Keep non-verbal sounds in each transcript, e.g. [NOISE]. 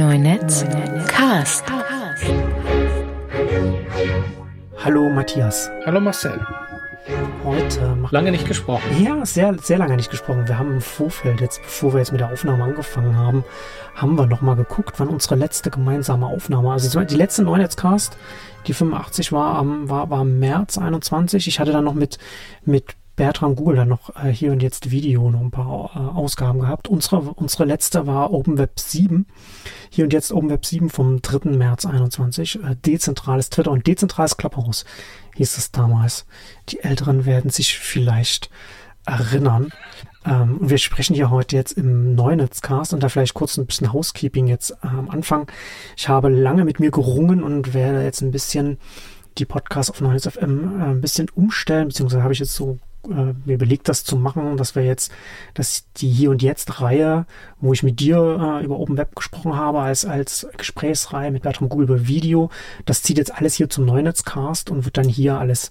Neunetz Cast. Hallo Matthias. Hallo Marcel. Heute machen Lange nicht gesprochen. Ja, sehr, sehr lange nicht gesprochen. Wir haben im Vorfeld, jetzt bevor wir jetzt mit der Aufnahme angefangen haben, haben wir nochmal geguckt, wann unsere letzte gemeinsame Aufnahme, also die letzte Neunetz-Cast, die 85 war am, war, war März 21. Ich hatte dann noch mit, mit Bertram Google dann noch äh, hier und jetzt Video noch ein paar äh, Ausgaben gehabt. Unsere, unsere letzte war OpenWeb 7. Hier und jetzt OpenWeb 7 vom 3. März 21. Äh, dezentrales Twitter und dezentrales Clubhouse hieß es damals. Die Älteren werden sich vielleicht erinnern. Ähm, wir sprechen hier heute jetzt im Neunetzcast und da vielleicht kurz ein bisschen Housekeeping jetzt am Anfang. Ich habe lange mit mir gerungen und werde jetzt ein bisschen die Podcasts auf Neunetz FM äh, ein bisschen umstellen, beziehungsweise habe ich jetzt so äh, mir überlegt, das zu machen, dass wir jetzt, dass die Hier und Jetzt Reihe, wo ich mit dir äh, über Open Web gesprochen habe, als, als Gesprächsreihe mit Bertram Google über Video, das zieht jetzt alles hier zum Neunetzcast und wird dann hier alles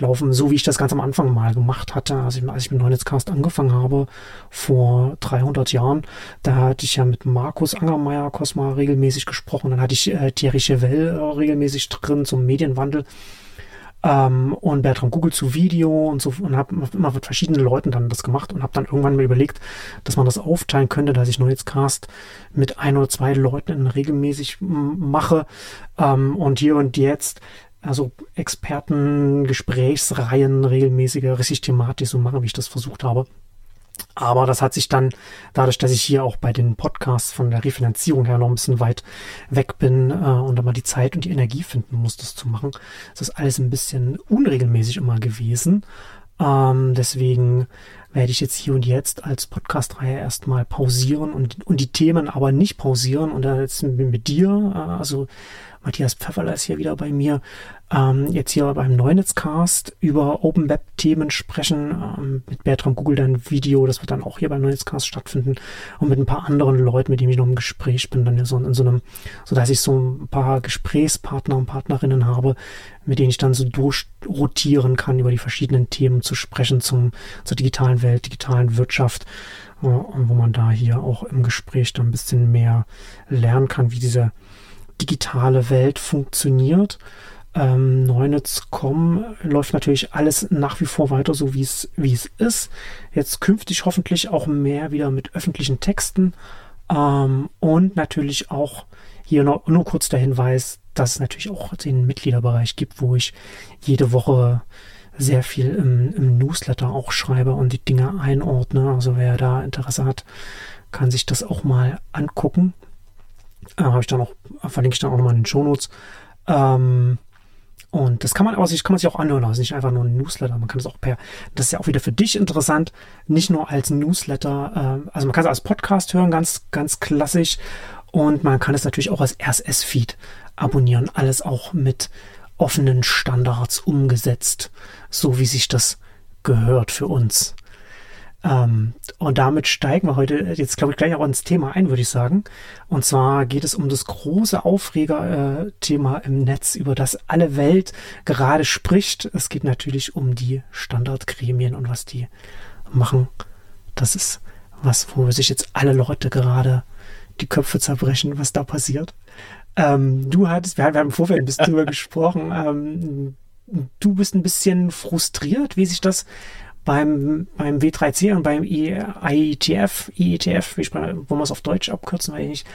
laufen, so wie ich das ganz am Anfang mal gemacht hatte, als ich, als ich mit Neunetzcast angefangen habe, vor 300 Jahren. Da hatte ich ja mit Markus Angermeier Cosma regelmäßig gesprochen, dann hatte ich äh, Thierry Chevelle äh, regelmäßig drin zum Medienwandel ähm, und Bertram Google zu Video und so und habe immer mit verschiedenen Leuten dann das gemacht und habe dann irgendwann mal überlegt, dass man das aufteilen könnte, dass ich Netzcast mit ein oder zwei Leuten regelmäßig mache ähm, und hier und jetzt also Experten, Gesprächsreihen regelmäßiger, richtig thematisch so machen, wie ich das versucht habe. Aber das hat sich dann, dadurch, dass ich hier auch bei den Podcasts von der Refinanzierung her noch ein bisschen weit weg bin äh, und da mal die Zeit und die Energie finden muss, das zu machen, ist das alles ein bisschen unregelmäßig immer gewesen. Ähm, deswegen werde ich jetzt hier und jetzt als Podcast-Reihe erstmal pausieren und, und die Themen aber nicht pausieren und da jetzt mit dir, äh, also Matthias Pfefferler ist hier wieder bei mir, ähm, jetzt hier beim Neunetzcast über Open Web Themen sprechen, ähm, mit Bertram Google dann Video, das wird dann auch hier beim Neunetzcast stattfinden und mit ein paar anderen Leuten, mit denen ich noch im Gespräch bin, dann so in so einem, so dass ich so ein paar Gesprächspartner und Partnerinnen habe, mit denen ich dann so durchrotieren kann, über die verschiedenen Themen zu sprechen zum, zur digitalen Welt, digitalen Wirtschaft, äh, wo man da hier auch im Gespräch dann ein bisschen mehr lernen kann, wie diese digitale Welt funktioniert. Ähm, Neunetz.com läuft natürlich alles nach wie vor weiter so, wie es, wie es ist. Jetzt künftig hoffentlich auch mehr wieder mit öffentlichen Texten ähm, und natürlich auch hier noch, nur kurz der Hinweis, dass es natürlich auch den Mitgliederbereich gibt, wo ich jede Woche sehr viel im, im Newsletter auch schreibe und die Dinge einordne. Also wer da Interesse hat, kann sich das auch mal angucken. Äh, Habe ich dann auch, verlinke ich dann auch nochmal in den Shownotes. Ähm, und das kann man aber sich, kann man sich auch anhören, also nicht einfach nur ein Newsletter, man kann es auch per, das ist ja auch wieder für dich interessant, nicht nur als Newsletter, äh, also man kann es als Podcast hören, ganz, ganz klassisch. Und man kann es natürlich auch als RSS-Feed abonnieren, alles auch mit offenen Standards umgesetzt, so wie sich das gehört für uns. Ähm, und damit steigen wir heute jetzt, glaube ich, gleich auch ins Thema ein, würde ich sagen. Und zwar geht es um das große Aufreger-Thema im Netz, über das alle Welt gerade spricht. Es geht natürlich um die Standardgremien und was die machen. Das ist was, wo sich jetzt alle Leute gerade die Köpfe zerbrechen, was da passiert. Ähm, du hattest, wir haben im Vorfeld ein bisschen drüber [LAUGHS] gesprochen, ähm, du bist ein bisschen frustriert, wie sich das beim, beim W3C und beim IETF, IETF, wie wollen wir es auf Deutsch abkürzen, weil ich nicht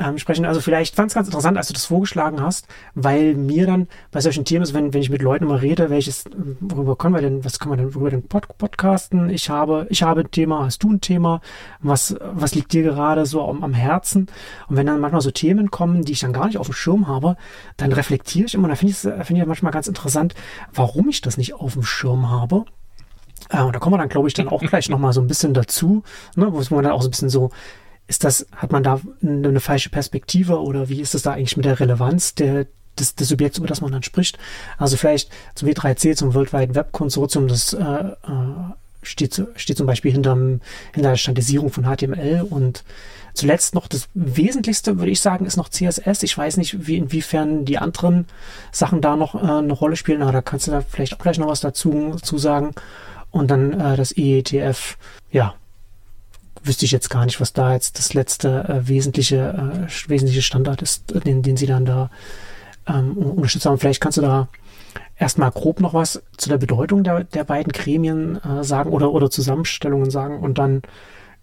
ähm, sprechen. Also vielleicht fand es ganz interessant, als du das vorgeschlagen hast, weil mir dann bei solchen Themen wenn, wenn ich mit Leuten immer rede, welches, worüber können wir denn, was können wir denn worüber denn Pod podcasten? Ich habe, ich habe ein Thema, hast du ein Thema? Was, was liegt dir gerade so am, am Herzen? Und wenn dann manchmal so Themen kommen, die ich dann gar nicht auf dem Schirm habe, dann reflektiere ich immer, und da finde ich es finde ich manchmal ganz interessant, warum ich das nicht auf dem Schirm habe. Äh, und da kommen wir dann, glaube ich, dann auch gleich nochmal so ein bisschen dazu, ne, wo man dann auch so ein bisschen so, ist das, hat man da eine, falsche Perspektive oder wie ist das da eigentlich mit der Relevanz der, des, des Subjekts, über das man dann spricht? Also vielleicht zum W3C, zum World Wide Web Konsortium, das äh, äh, steht, steht zum Beispiel hinterm, hinter der Standardisierung von HTML und zuletzt noch das Wesentlichste, würde ich sagen, ist noch CSS. Ich weiß nicht, wie, inwiefern die anderen Sachen da noch äh, eine Rolle spielen, aber da kannst du da vielleicht auch gleich noch was dazu, dazu sagen und dann äh, das IETF, ja, wüsste ich jetzt gar nicht, was da jetzt das letzte äh, wesentliche, äh, wesentliche Standard ist, äh, den, den sie dann da ähm, unterstützt haben. Vielleicht kannst du da erstmal grob noch was zu der Bedeutung der, der beiden Gremien äh, sagen oder, oder Zusammenstellungen sagen und dann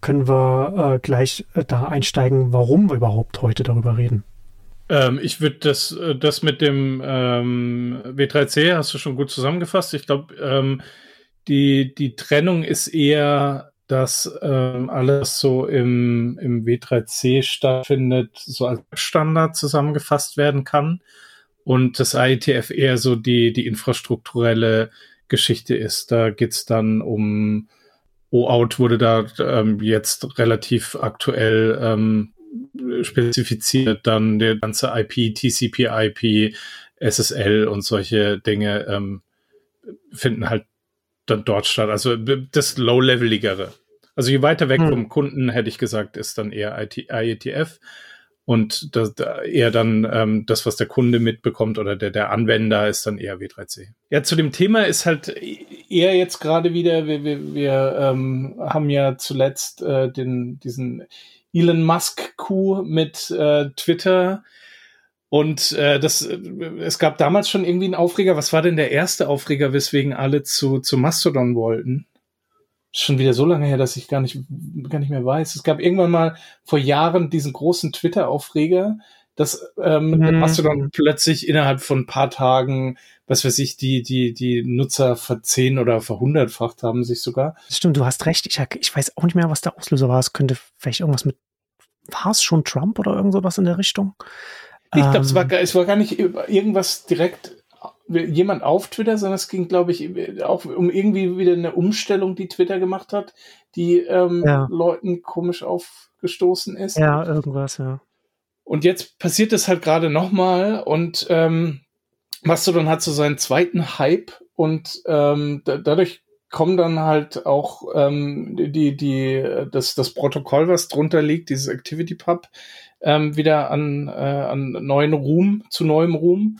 können wir äh, gleich äh, da einsteigen, warum wir überhaupt heute darüber reden. Ähm, ich würde das, das mit dem ähm, W3C hast du schon gut zusammengefasst. Ich glaube, ähm, die, die Trennung ist eher, dass ähm, alles so im, im W3C stattfindet, so als Standard zusammengefasst werden kann und das IETF eher so die, die infrastrukturelle Geschichte ist. Da geht's dann um OAuth wurde da ähm, jetzt relativ aktuell ähm, spezifiziert, dann der ganze IP, TCP, IP, SSL und solche Dinge ähm, finden halt dann dort statt. Also das Low-Leveligere. Also je weiter weg hm. vom Kunden, hätte ich gesagt, ist dann eher IT, IETF und das, eher dann ähm, das, was der Kunde mitbekommt oder der, der Anwender ist dann eher W3C. Ja, zu dem Thema ist halt eher jetzt gerade wieder, wir, wir, wir ähm, haben ja zuletzt äh, den, diesen Elon Musk-Coup mit äh, Twitter und äh, das, es gab damals schon irgendwie einen Aufreger. Was war denn der erste Aufreger, weswegen alle zu, zu Mastodon wollten? schon wieder so lange her, dass ich gar nicht, gar nicht mehr weiß. Es gab irgendwann mal vor Jahren diesen großen Twitter-Aufreger, dass ähm, mhm. Mastodon plötzlich innerhalb von ein paar Tagen, was weiß ich, die, die, die Nutzer verzehn oder verhundertfacht haben sich sogar. Stimmt, du hast recht. Ich, ich weiß auch nicht mehr, was der Auslöser war. Es könnte vielleicht irgendwas mit, war es schon Trump oder irgend sowas in der Richtung? Ich glaube, ähm, es, war, es war gar nicht irgendwas direkt jemand auf Twitter, sondern es ging, glaube ich, auch um irgendwie wieder eine Umstellung, die Twitter gemacht hat, die ähm, ja. Leuten komisch aufgestoßen ist. Ja, irgendwas, ja. Und jetzt passiert es halt gerade nochmal und ähm, Mastodon hat so seinen zweiten Hype und ähm, da, dadurch kommen dann halt auch ähm, die, die, das, das Protokoll, was drunter liegt, dieses ActivityPub, ähm, wieder an, äh, an neuen Ruhm, zu neuem Ruhm.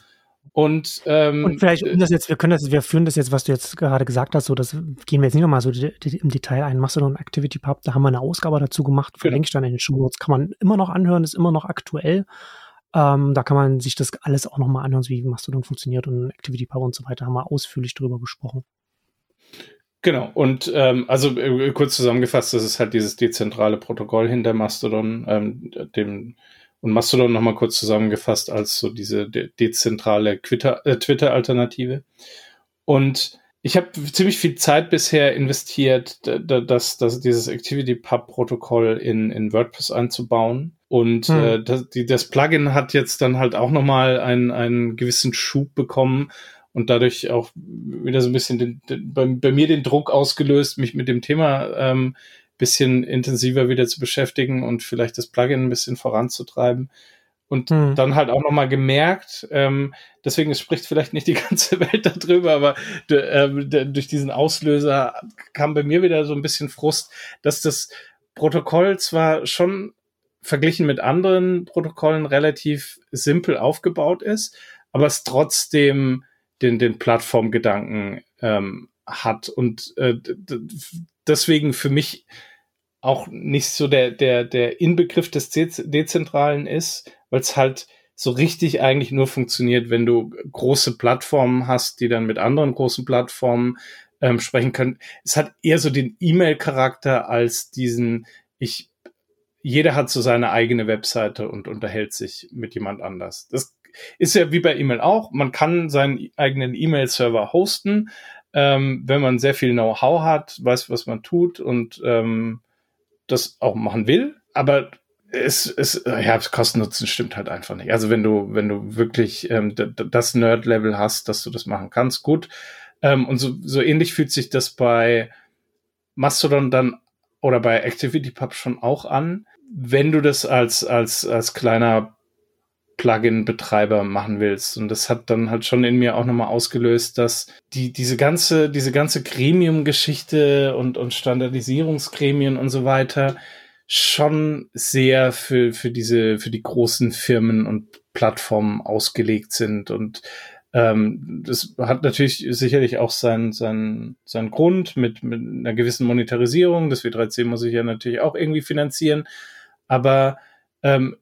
Und, ähm, und vielleicht, um das jetzt, wir können das, wir führen das jetzt, was du jetzt gerade gesagt hast, so, das gehen wir jetzt nicht nochmal so die, die, im Detail ein. Mastodon Activity Pub, da haben wir eine Ausgabe dazu gemacht, genau. verlinke ich dann in den Show Notes, kann man immer noch anhören, ist immer noch aktuell. Ähm, da kann man sich das alles auch nochmal anhören, wie Mastodon funktioniert und Activity Pub und so weiter, haben wir ausführlich drüber gesprochen. Genau, und ähm, also äh, kurz zusammengefasst, das ist halt dieses dezentrale Protokoll hinter Mastodon, ähm, dem und Mastodon nochmal kurz zusammengefasst als so diese de dezentrale äh, Twitter-Alternative. Und ich habe ziemlich viel Zeit bisher investiert, dass, dass dieses ActivityPub-Protokoll in, in WordPress einzubauen. Und hm. äh, das, die, das Plugin hat jetzt dann halt auch nochmal einen, einen gewissen Schub bekommen und dadurch auch wieder so ein bisschen den, den, bei, bei, mir den Druck ausgelöst, mich mit dem Thema ähm, bisschen intensiver wieder zu beschäftigen und vielleicht das Plugin ein bisschen voranzutreiben. Und hm. dann halt auch nochmal gemerkt, ähm, deswegen spricht vielleicht nicht die [LAUGHS] ganze Welt darüber, aber äh, durch diesen Auslöser kam bei mir wieder so ein bisschen Frust, dass das Protokoll zwar schon verglichen mit anderen Protokollen relativ simpel aufgebaut ist, aber es trotzdem den, den Plattformgedanken ähm, hat und äh, deswegen für mich auch nicht so der, der, der Inbegriff des Dezentralen ist, weil es halt so richtig eigentlich nur funktioniert, wenn du große Plattformen hast, die dann mit anderen großen Plattformen ähm, sprechen können. Es hat eher so den E-Mail-Charakter als diesen, ich, jeder hat so seine eigene Webseite und unterhält sich mit jemand anders. Das ist ja wie bei E-Mail auch. Man kann seinen eigenen E-Mail-Server hosten, ähm, wenn man sehr viel Know-how hat, weiß, was man tut und ähm, das auch machen will. Aber es, es, ja, Kosten-Nutzen stimmt halt einfach nicht. Also wenn du, wenn du wirklich ähm, das Nerd-Level hast, dass du das machen kannst, gut. Ähm, und so, so ähnlich fühlt sich das bei Mastodon dann oder bei ActivityPub schon auch an. Wenn du das als, als, als kleiner Plugin-Betreiber machen willst. Und das hat dann halt schon in mir auch nochmal ausgelöst, dass die, diese ganze, diese ganze Gremium-Geschichte und, und Standardisierungsgremien und so weiter schon sehr für, für diese, für die großen Firmen und Plattformen ausgelegt sind und Ähm, das hat natürlich sicherlich auch seinen sein, sein Grund mit, mit einer gewissen Monetarisierung. Das W3C muss sich ja natürlich auch irgendwie finanzieren. Aber ähm,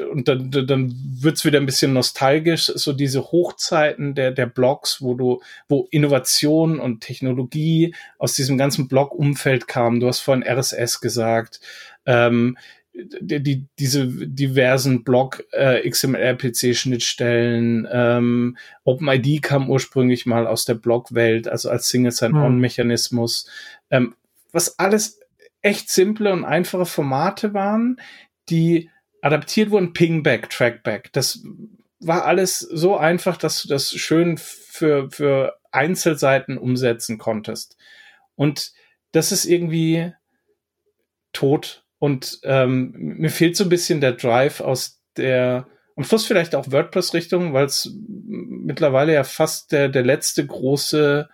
und dann, dann wird's wieder ein bisschen nostalgisch, so diese Hochzeiten der, der Blogs, wo du, wo Innovation und Technologie aus diesem ganzen Blog-Umfeld kam. Du hast vorhin RSS gesagt. Ähm, die, die, diese diversen Blog äh, XML-PC-Schnittstellen, ähm, OpenID kam ursprünglich mal aus der Blog-Welt, also als Single Sign-On-Mechanismus, ähm, was alles echt simple und einfache Formate waren, die adaptiert wurden, Pingback, Trackback. Das war alles so einfach, dass du das schön für, für Einzelseiten umsetzen konntest. Und das ist irgendwie tot. Und ähm, mir fehlt so ein bisschen der Drive aus der, am Schluss vielleicht auch WordPress-Richtung, weil es mittlerweile ja fast der, der letzte große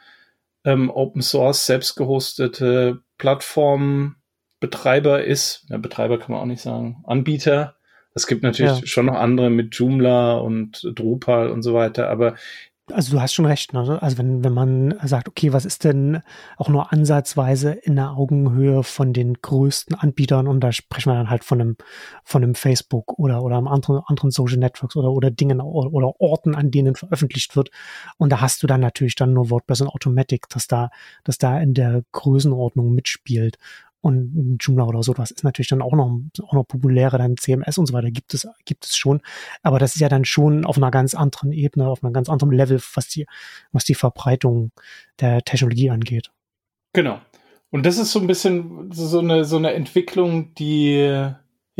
ähm, Open Source selbst gehostete Plattformbetreiber ist. Ja, Betreiber kann man auch nicht sagen. Anbieter, es gibt natürlich ja. schon noch andere mit Joomla und Drupal und so weiter, aber also du hast schon recht. Ne? Also wenn, wenn man sagt, okay, was ist denn auch nur ansatzweise in der Augenhöhe von den größten Anbietern und da sprechen wir dann halt von einem, von einem Facebook oder, oder einem anderen, anderen Social Networks oder, oder Dingen oder, oder Orten, an denen veröffentlicht wird. Und da hast du dann natürlich dann nur WordPress und Automatic, dass da, dass da in der Größenordnung mitspielt und Joomla oder so, das ist natürlich dann auch noch, auch noch populärer, dann CMS und so weiter gibt es, gibt es schon. Aber das ist ja dann schon auf einer ganz anderen Ebene, auf einem ganz anderen Level, was die, was die Verbreitung der Technologie angeht. Genau. Und das ist so ein bisschen so eine, so eine Entwicklung, die,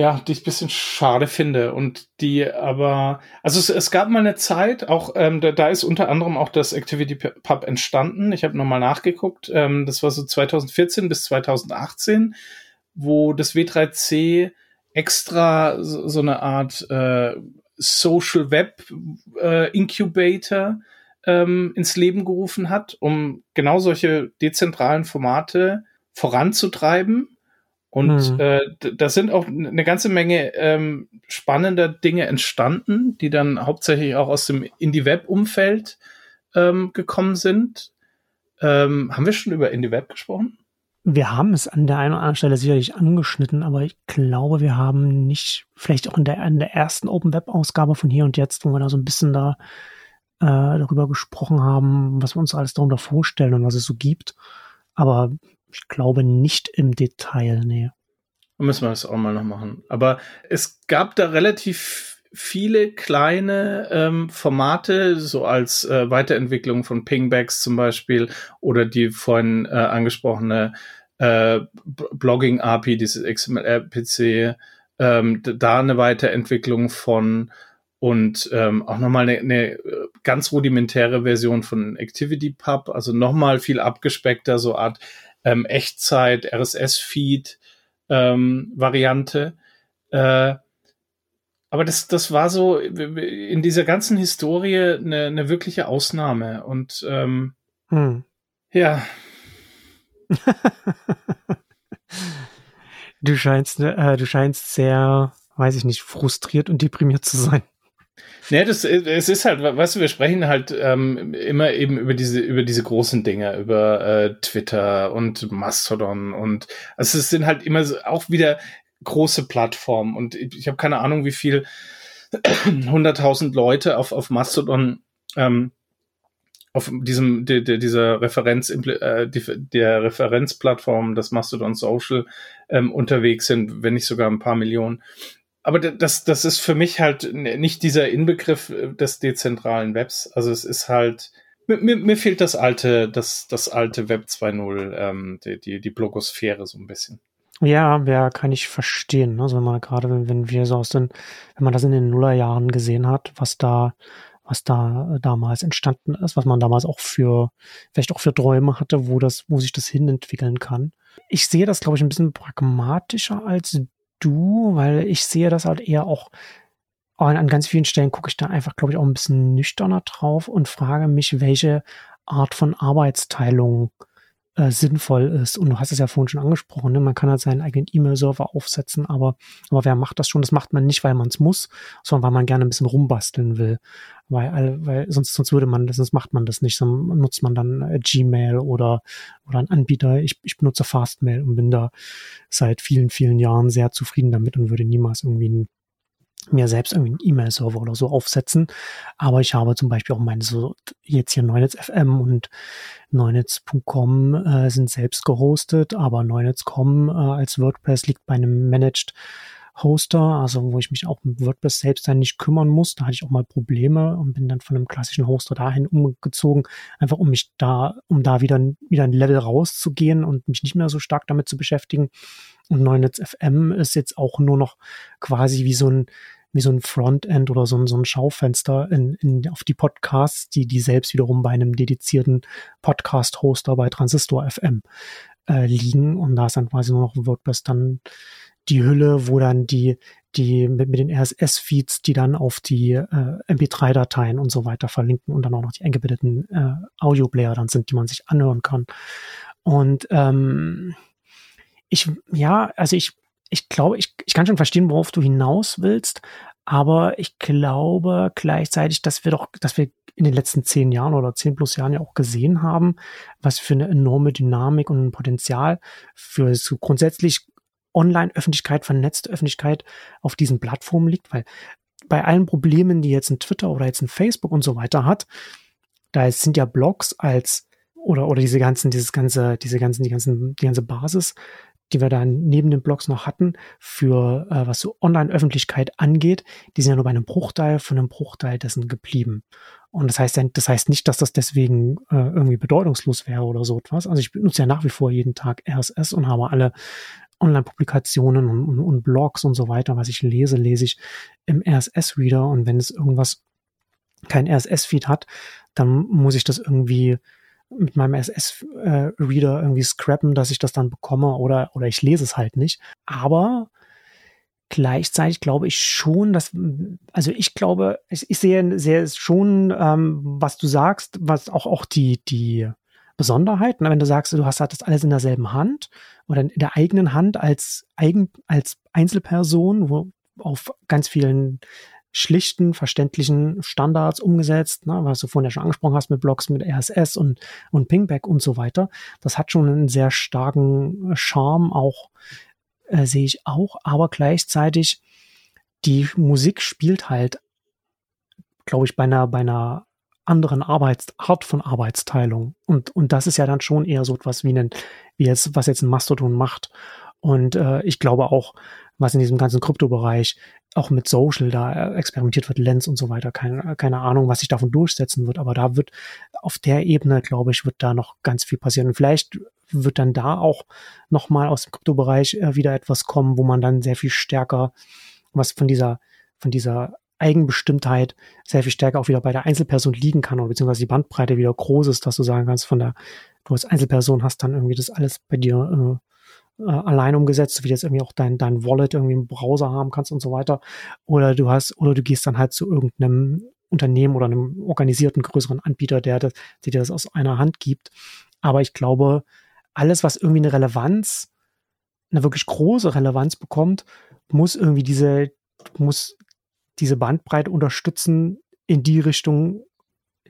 ja, die ich ein bisschen schade finde und die aber, also es, es gab mal eine Zeit, auch ähm, da, da ist unter anderem auch das Activity Pub entstanden. Ich habe nochmal nachgeguckt, ähm, das war so 2014 bis 2018, wo das W3C extra so, so eine Art äh, Social Web äh, Incubator ähm, ins Leben gerufen hat, um genau solche dezentralen Formate voranzutreiben und mhm. äh, da sind auch eine ganze Menge ähm, spannender Dinge entstanden, die dann hauptsächlich auch aus dem Indie-Web-Umfeld ähm, gekommen sind. Ähm, haben wir schon über Indie-Web gesprochen? Wir haben es an der einen oder anderen Stelle sicherlich angeschnitten, aber ich glaube, wir haben nicht, vielleicht auch in der, in der ersten Open Web-Ausgabe von hier und jetzt, wo wir da so ein bisschen da äh, darüber gesprochen haben, was wir uns alles darunter vorstellen und was es so gibt. Aber ich glaube nicht im Detail, nee. Dann müssen wir das auch mal noch machen. Aber es gab da relativ viele kleine ähm, Formate, so als äh, Weiterentwicklung von Pingbacks zum Beispiel oder die vorhin äh, angesprochene äh, Blogging-API, dieses XML-PC, ähm, da eine Weiterentwicklung von und ähm, auch nochmal eine, eine ganz rudimentäre Version von ActivityPub, also nochmal viel abgespeckter, so Art ähm, Echtzeit, RSS-Feed ähm, Variante. Äh, aber das, das war so in dieser ganzen Historie eine, eine wirkliche Ausnahme. Und ähm, hm. ja. [LAUGHS] du scheinst, äh, du scheinst sehr, weiß ich nicht, frustriert und deprimiert zu sein. Nee, das, es ist halt, weißt du, wir sprechen halt ähm, immer eben über diese, über diese großen Dinge, über äh, Twitter und Mastodon und also es sind halt immer so, auch wieder große Plattformen und ich, ich habe keine Ahnung, wie viel [CLEARS THROAT] 100.000 Leute auf, auf Mastodon ähm, auf diesem de, de, dieser Referenz äh, der Referenzplattform das Mastodon Social ähm, unterwegs sind, wenn nicht sogar ein paar Millionen aber das, das ist für mich halt nicht dieser Inbegriff äh, des dezentralen Webs. Also es ist halt, mir, mir fehlt das alte, das, das alte Web 2.0, ähm, die, die, die Blogosphäre so ein bisschen. Ja, ja, kann ich verstehen. Also wenn man gerade, wenn, wenn wir so aus den, wenn man das in den Nullerjahren gesehen hat, was da, was da damals entstanden ist, was man damals auch für, vielleicht auch für Träume hatte, wo das, wo sich das hinentwickeln kann. Ich sehe das, glaube ich, ein bisschen pragmatischer als du, weil ich sehe das halt eher auch an, an ganz vielen Stellen gucke ich da einfach, glaube ich, auch ein bisschen nüchterner drauf und frage mich, welche Art von Arbeitsteilung äh, sinnvoll ist. Und du hast es ja vorhin schon angesprochen, ne? man kann halt seinen eigenen E-Mail-Server aufsetzen, aber, aber wer macht das schon? Das macht man nicht, weil man es muss, sondern weil man gerne ein bisschen rumbasteln will. Weil, weil sonst, sonst würde man, sonst macht man das nicht, sonst nutzt man dann äh, Gmail oder, oder einen Anbieter. Ich, ich benutze Fastmail und bin da seit vielen, vielen Jahren sehr zufrieden damit und würde niemals irgendwie ein mir selbst irgendwie einen E-Mail-Server oder so aufsetzen. Aber ich habe zum Beispiel auch meine so jetzt hier Neunetz FM und Neunetz.com äh, sind selbst gehostet, aber Neunetz.com äh, als WordPress liegt bei einem Managed Hoster, also wo ich mich auch um WordPress selbst dann nicht kümmern muss. Da hatte ich auch mal Probleme und bin dann von einem klassischen Hoster dahin umgezogen, einfach um mich da, um da wieder, wieder ein Level rauszugehen und mich nicht mehr so stark damit zu beschäftigen. Und Neunetz FM ist jetzt auch nur noch quasi wie so ein, wie so ein Frontend oder so ein, so ein Schaufenster in, in, auf die Podcasts, die, die selbst wiederum bei einem dedizierten Podcast-Hoster bei Transistor FM äh, liegen. Und da ist dann quasi nur noch WordPress dann die Hülle, wo dann die, die mit, mit den RSS-Feeds, die dann auf die äh, MP3-Dateien und so weiter verlinken und dann auch noch die eingebetteten äh, Audio-Player dann sind, die man sich anhören kann. Und ähm, ich, ja, also ich, ich glaube, ich, ich kann schon verstehen, worauf du hinaus willst, aber ich glaube gleichzeitig, dass wir doch, dass wir in den letzten zehn Jahren oder zehn plus Jahren ja auch gesehen haben, was für eine enorme Dynamik und ein Potenzial für so grundsätzlich Online-Öffentlichkeit, vernetzte Öffentlichkeit auf diesen Plattformen liegt, weil bei allen Problemen, die jetzt ein Twitter oder jetzt ein Facebook und so weiter hat, da sind ja Blogs als oder oder diese ganzen dieses ganze diese ganzen die ganzen die ganze Basis die wir da neben den Blogs noch hatten, für äh, was so Online-Öffentlichkeit angeht, die sind ja nur bei einem Bruchteil von einem Bruchteil dessen geblieben. Und das heißt, das heißt nicht, dass das deswegen äh, irgendwie bedeutungslos wäre oder so etwas. Also ich benutze ja nach wie vor jeden Tag RSS und habe alle Online-Publikationen und, und, und Blogs und so weiter, was ich lese, lese ich im RSS-Reader. Und wenn es irgendwas kein RSS-Feed hat, dann muss ich das irgendwie mit meinem SS-Reader äh, irgendwie scrappen, dass ich das dann bekomme oder, oder ich lese es halt nicht. Aber gleichzeitig glaube ich schon, dass, also ich glaube, ich, ich sehe, sehe schon, ähm, was du sagst, was auch, auch die, die Besonderheit, ne? wenn du sagst, du hast halt das alles in derselben Hand oder in der eigenen Hand als, eigen, als Einzelperson, wo auf ganz vielen schlichten, verständlichen Standards umgesetzt, ne, was du vorhin ja schon angesprochen hast mit Blogs mit RSS und, und Pingback und so weiter. Das hat schon einen sehr starken Charme, auch äh, sehe ich auch, aber gleichzeitig die Musik spielt halt, glaube ich, bei einer, bei einer anderen Arbeits Art von Arbeitsteilung. Und, und das ist ja dann schon eher so etwas wie ein, wie jetzt, was jetzt ein Mastodon macht. Und äh, ich glaube auch, was in diesem ganzen Kryptobereich auch mit Social da experimentiert wird, Lens und so weiter. Keine, keine Ahnung, was sich davon durchsetzen wird, aber da wird auf der Ebene, glaube ich, wird da noch ganz viel passieren. Und vielleicht wird dann da auch nochmal aus dem Kryptobereich äh, wieder etwas kommen, wo man dann sehr viel stärker was von dieser, von dieser Eigenbestimmtheit sehr viel stärker auch wieder bei der Einzelperson liegen kann oder beziehungsweise die Bandbreite wieder groß ist, dass du sagen kannst, von der, du als Einzelperson hast dann irgendwie das alles bei dir äh, äh, allein umgesetzt, wie du jetzt irgendwie auch dein, dein Wallet irgendwie im Browser haben kannst und so weiter. Oder du hast, oder du gehst dann halt zu irgendeinem Unternehmen oder einem organisierten größeren Anbieter, der, das, der dir das aus einer Hand gibt. Aber ich glaube, alles, was irgendwie eine Relevanz, eine wirklich große Relevanz bekommt, muss irgendwie diese, muss diese Bandbreite unterstützen in die Richtung,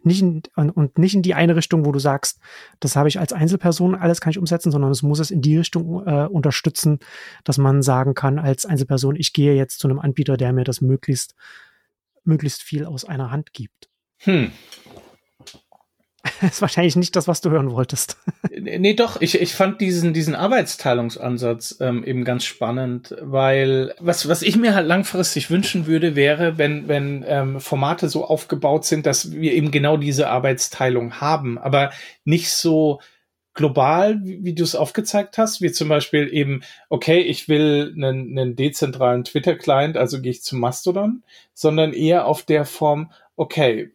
nicht in, und nicht in die eine Richtung, wo du sagst, das habe ich als Einzelperson, alles kann ich umsetzen, sondern es muss es in die Richtung äh, unterstützen, dass man sagen kann, als Einzelperson, ich gehe jetzt zu einem Anbieter, der mir das möglichst, möglichst viel aus einer Hand gibt. Hm. [LAUGHS] Ist wahrscheinlich nicht das, was du hören wolltest. [LAUGHS] Nee, doch, ich, ich fand diesen, diesen Arbeitsteilungsansatz ähm, eben ganz spannend, weil was, was ich mir halt langfristig wünschen würde, wäre, wenn, wenn ähm, Formate so aufgebaut sind, dass wir eben genau diese Arbeitsteilung haben, aber nicht so global, wie, wie du es aufgezeigt hast, wie zum Beispiel eben, okay, ich will einen, einen dezentralen Twitter-Client, also gehe ich zu Mastodon, sondern eher auf der Form, okay,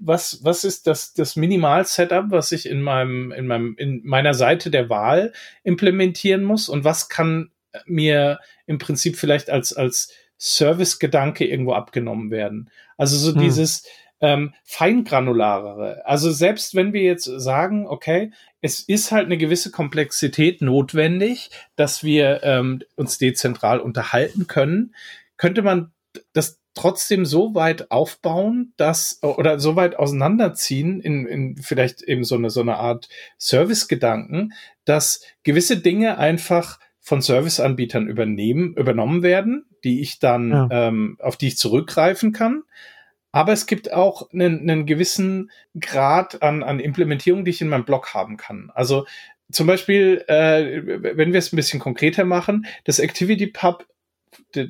was, was ist das, das Minimal-Setup, was ich in meinem, in meinem, in meiner Seite der Wahl implementieren muss und was kann mir im Prinzip vielleicht als, als Service-Gedanke irgendwo abgenommen werden. Also so hm. dieses, ähm, feingranularere. Also selbst wenn wir jetzt sagen, okay, es ist halt eine gewisse Komplexität notwendig, dass wir ähm, uns dezentral unterhalten können, könnte man das trotzdem so weit aufbauen, dass oder so weit auseinanderziehen in, in vielleicht eben so eine so eine Art Servicegedanken, dass gewisse Dinge einfach von Serviceanbietern übernehmen übernommen werden, die ich dann ja. ähm, auf die ich zurückgreifen kann. Aber es gibt auch einen, einen gewissen Grad an, an Implementierung, die ich in meinem Blog haben kann. Also zum Beispiel, äh, wenn wir es ein bisschen konkreter machen, das ActivityPub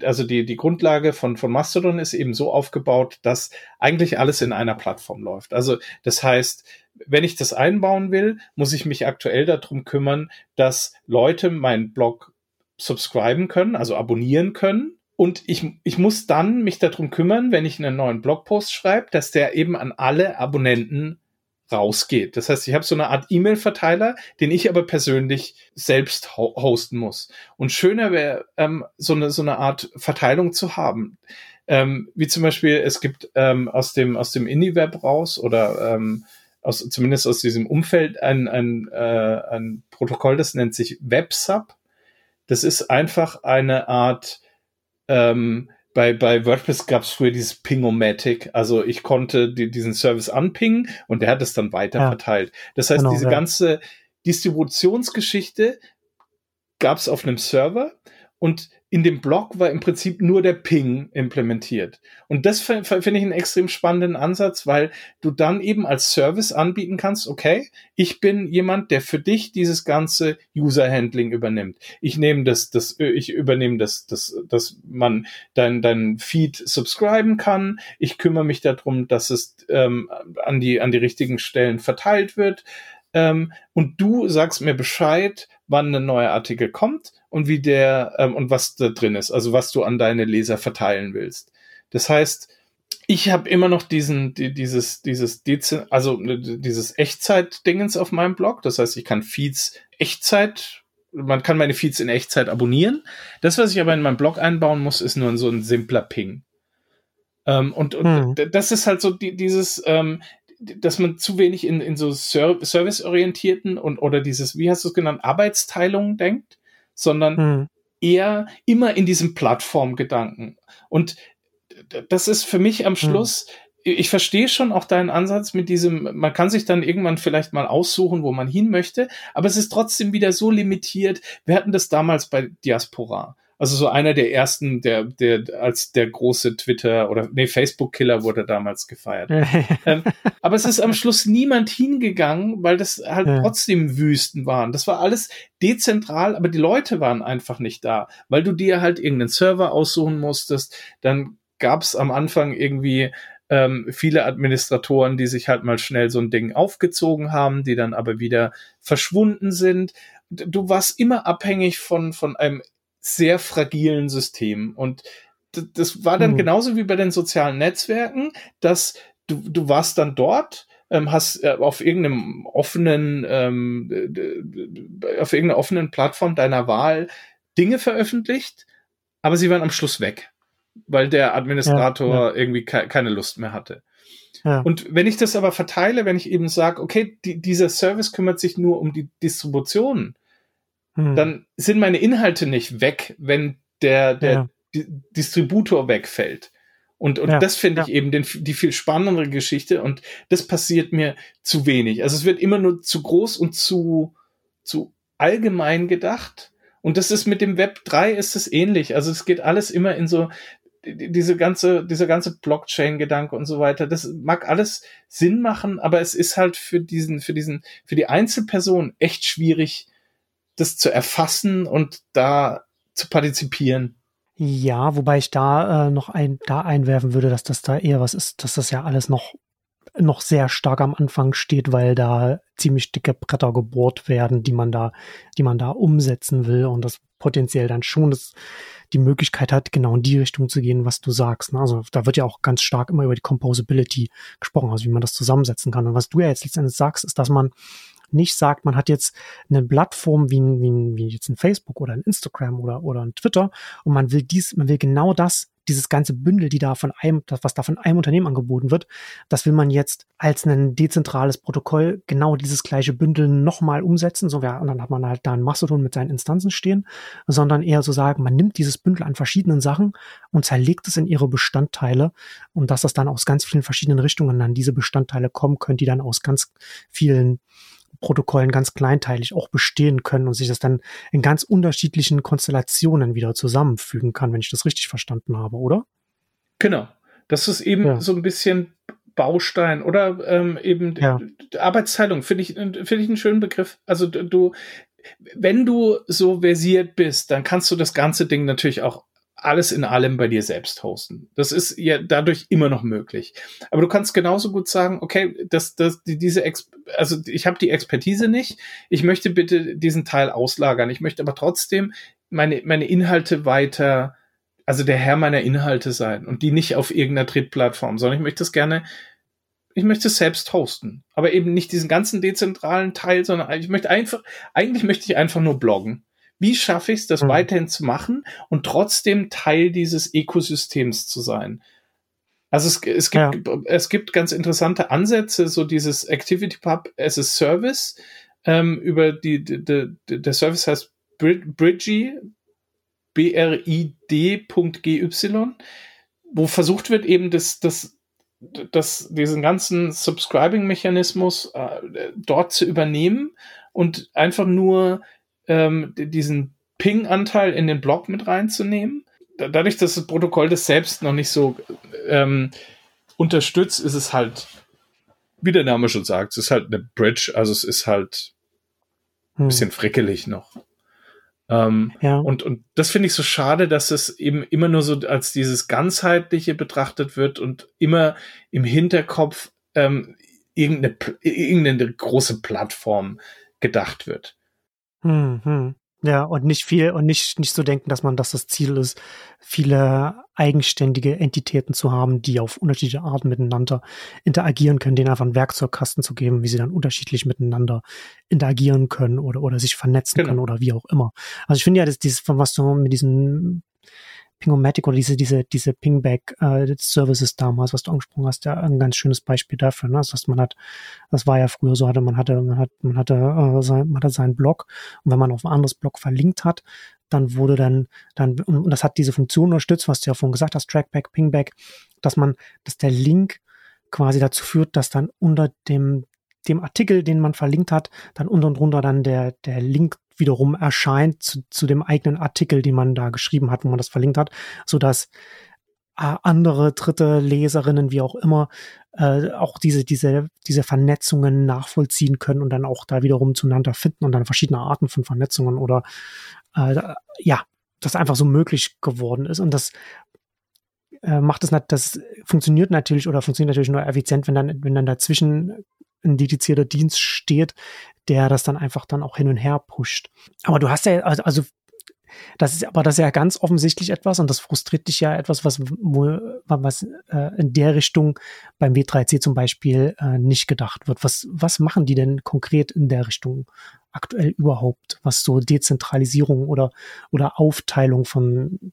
also die, die Grundlage von, von Mastodon ist eben so aufgebaut, dass eigentlich alles in einer Plattform läuft. Also das heißt, wenn ich das einbauen will, muss ich mich aktuell darum kümmern, dass Leute meinen Blog subscriben können, also abonnieren können. Und ich, ich muss dann mich darum kümmern, wenn ich einen neuen Blogpost schreibe, dass der eben an alle Abonnenten rausgeht. Das heißt, ich habe so eine Art E-Mail-Verteiler, den ich aber persönlich selbst ho hosten muss. Und schöner wäre, ähm, so, eine, so eine Art Verteilung zu haben. Ähm, wie zum Beispiel, es gibt ähm, aus dem, aus dem Indie-Web raus oder ähm, aus, zumindest aus diesem Umfeld ein, ein, äh, ein Protokoll, das nennt sich WebSub. Das ist einfach eine Art ähm, bei, bei WordPress gab es früher dieses Pingomatic. Also ich konnte die, diesen Service anpingen und der hat es dann weiter ja. verteilt. Das heißt, genau, diese ja. ganze Distributionsgeschichte gab es auf einem Server und in dem Block war im Prinzip nur der Ping implementiert. Und das finde ich einen extrem spannenden Ansatz, weil du dann eben als Service anbieten kannst, okay, ich bin jemand, der für dich dieses ganze User-Handling übernimmt. Ich nehme das, das, ich übernehme das, das, dass man dein, dein Feed subscriben kann. Ich kümmere mich darum, dass es ähm, an die, an die richtigen Stellen verteilt wird. Ähm, und du sagst mir Bescheid, wann ein neuer Artikel kommt und wie der ähm, und was da drin ist, also was du an deine Leser verteilen willst. Das heißt, ich habe immer noch diesen, die, dieses, dieses, also dieses Echtzeit-Dingens auf meinem Blog. Das heißt, ich kann Feeds Echtzeit, man kann meine Feeds in Echtzeit abonnieren. Das, was ich aber in meinem Blog einbauen muss, ist nur so ein simpler Ping. Ähm, und und hm. das ist halt so die, dieses, ähm, dass man zu wenig in, in so Ser serviceorientierten und oder dieses, wie hast du es genannt, Arbeitsteilung denkt, sondern hm. eher immer in diesem Plattformgedanken. Und das ist für mich am hm. Schluss, hm. ich verstehe schon auch deinen Ansatz mit diesem, man kann sich dann irgendwann vielleicht mal aussuchen, wo man hin möchte, aber es ist trotzdem wieder so limitiert. Wir hatten das damals bei Diaspora. Also so einer der ersten, der, der als der große Twitter oder nee, Facebook-Killer wurde damals gefeiert. [LAUGHS] ähm, aber es ist am Schluss niemand hingegangen, weil das halt ja. trotzdem Wüsten waren. Das war alles dezentral, aber die Leute waren einfach nicht da, weil du dir halt irgendeinen Server aussuchen musstest. Dann gab's am Anfang irgendwie ähm, viele Administratoren, die sich halt mal schnell so ein Ding aufgezogen haben, die dann aber wieder verschwunden sind. Du warst immer abhängig von, von einem sehr fragilen System. Und das war dann hm. genauso wie bei den sozialen Netzwerken, dass du, du warst dann dort, ähm, hast äh, auf irgendeinem offenen, ähm, auf irgendeiner offenen Plattform deiner Wahl Dinge veröffentlicht, aber sie waren am Schluss weg, weil der Administrator ja, ja. irgendwie ke keine Lust mehr hatte. Ja. Und wenn ich das aber verteile, wenn ich eben sage, okay, die, dieser Service kümmert sich nur um die Distribution, hm. dann sind meine Inhalte nicht weg, wenn der, der ja. Distributor wegfällt. Und, und ja, das finde ich ja. eben den, die viel spannendere Geschichte und das passiert mir zu wenig. Also es wird immer nur zu groß und zu, zu allgemein gedacht. Und das ist mit dem Web 3 ist es ähnlich. Also es geht alles immer in so, diese ganze, dieser ganze Blockchain-Gedanke und so weiter. Das mag alles Sinn machen, aber es ist halt für diesen, für diesen, für die Einzelperson echt schwierig, das zu erfassen und da zu partizipieren. Ja, wobei ich da äh, noch ein, da einwerfen würde, dass das da eher was ist, dass das ja alles noch noch sehr stark am Anfang steht, weil da ziemlich dicke Bretter gebohrt werden, die man da, die man da umsetzen will und das potenziell dann schon das, die Möglichkeit hat, genau in die Richtung zu gehen, was du sagst. Ne? Also da wird ja auch ganz stark immer über die Composability gesprochen, also wie man das zusammensetzen kann. Und was du ja jetzt letztendlich sagst, ist, dass man nicht sagt, man hat jetzt eine Plattform wie, wie, wie jetzt ein Facebook oder ein Instagram oder, oder ein Twitter und man will dies, man will genau das dieses ganze Bündel, die da von einem, das, was da von einem Unternehmen angeboten wird, das will man jetzt als ein dezentrales Protokoll genau dieses gleiche Bündel nochmal umsetzen. So, ja, und dann hat man halt da ein Mastodon mit seinen Instanzen stehen, sondern eher so sagen, man nimmt dieses Bündel an verschiedenen Sachen und zerlegt es in ihre Bestandteile und dass das dann aus ganz vielen verschiedenen Richtungen dann diese Bestandteile kommen können, die dann aus ganz vielen Protokollen ganz kleinteilig auch bestehen können und sich das dann in ganz unterschiedlichen Konstellationen wieder zusammenfügen kann, wenn ich das richtig verstanden habe, oder? Genau. Das ist eben ja. so ein bisschen Baustein oder ähm, eben ja. Arbeitsteilung, finde ich, finde ich einen schönen Begriff. Also du, wenn du so versiert bist, dann kannst du das ganze Ding natürlich auch alles in allem bei dir selbst hosten. Das ist ja dadurch immer noch möglich. Aber du kannst genauso gut sagen, okay, das, das, diese, Ex also ich habe die Expertise nicht. Ich möchte bitte diesen Teil auslagern. Ich möchte aber trotzdem meine, meine Inhalte weiter, also der Herr meiner Inhalte sein und die nicht auf irgendeiner Drittplattform, sondern ich möchte das gerne, ich möchte es selbst hosten. Aber eben nicht diesen ganzen dezentralen Teil, sondern ich möchte einfach, eigentlich möchte ich einfach nur bloggen. Wie schaffe ich es, das mhm. weiterhin zu machen und trotzdem Teil dieses Ökosystems zu sein? Also es, es, gibt, ja. es gibt ganz interessante Ansätze, so dieses Activity Pub as a Service. Ähm, über die, die, die, der Service heißt Bridgy, B-R-I-D.gy, wo versucht wird, eben das, das, das, diesen ganzen Subscribing-Mechanismus äh, dort zu übernehmen und einfach nur ähm, diesen Ping-Anteil in den Block mit reinzunehmen. Dadurch, dass das Protokoll das selbst noch nicht so ähm, unterstützt, ist es halt, wie der Name schon sagt, es ist halt eine Bridge, also es ist halt ein hm. bisschen frickelig noch. Ähm, ja. und, und das finde ich so schade, dass es eben immer nur so als dieses ganzheitliche betrachtet wird und immer im Hinterkopf ähm, irgendeine, irgendeine große Plattform gedacht wird. Hm, hm. Ja, und nicht viel und nicht, nicht so denken, dass man, dass das Ziel ist, viele eigenständige Entitäten zu haben, die auf unterschiedliche Arten miteinander interagieren können, denen einfach einen Werkzeugkasten zu geben, wie sie dann unterschiedlich miteinander interagieren können oder, oder sich vernetzen genau. können oder wie auch immer. Also ich finde ja, dass dieses, von was du mit diesen Pingomatic oder diese, diese, diese Pingback-Services äh, damals, was du angesprochen hast, ja ein ganz schönes Beispiel dafür. Ne? Also, dass man hat, das war ja früher so, hatte man hatte, man hat, man hatte, äh, sein, man hatte seinen Blog und wenn man auf ein anderes Blog verlinkt hat, dann wurde dann, dann, und das hat diese Funktion unterstützt, was du ja vorhin gesagt hast, Trackback, Pingback, dass man, dass der Link quasi dazu führt, dass dann unter dem, dem Artikel, den man verlinkt hat, dann unter und drunter dann der, der Link wiederum erscheint zu, zu dem eigenen Artikel, den man da geschrieben hat, wo man das verlinkt hat, so dass äh, andere dritte Leserinnen, wie auch immer, äh, auch diese, diese, diese Vernetzungen nachvollziehen können und dann auch da wiederum zueinander finden und dann verschiedene Arten von Vernetzungen oder äh, ja, das einfach so möglich geworden ist. Und das äh, macht es, das funktioniert natürlich oder funktioniert natürlich nur effizient, wenn dann, wenn dann dazwischen ein dedizierter Dienst steht, der das dann einfach dann auch hin und her pusht. Aber du hast ja, also, also das ist aber das ist ja ganz offensichtlich etwas und das frustriert dich ja etwas, was, was äh, in der Richtung beim W3C zum Beispiel äh, nicht gedacht wird. Was, was machen die denn konkret in der Richtung aktuell überhaupt, was so Dezentralisierung oder, oder Aufteilung von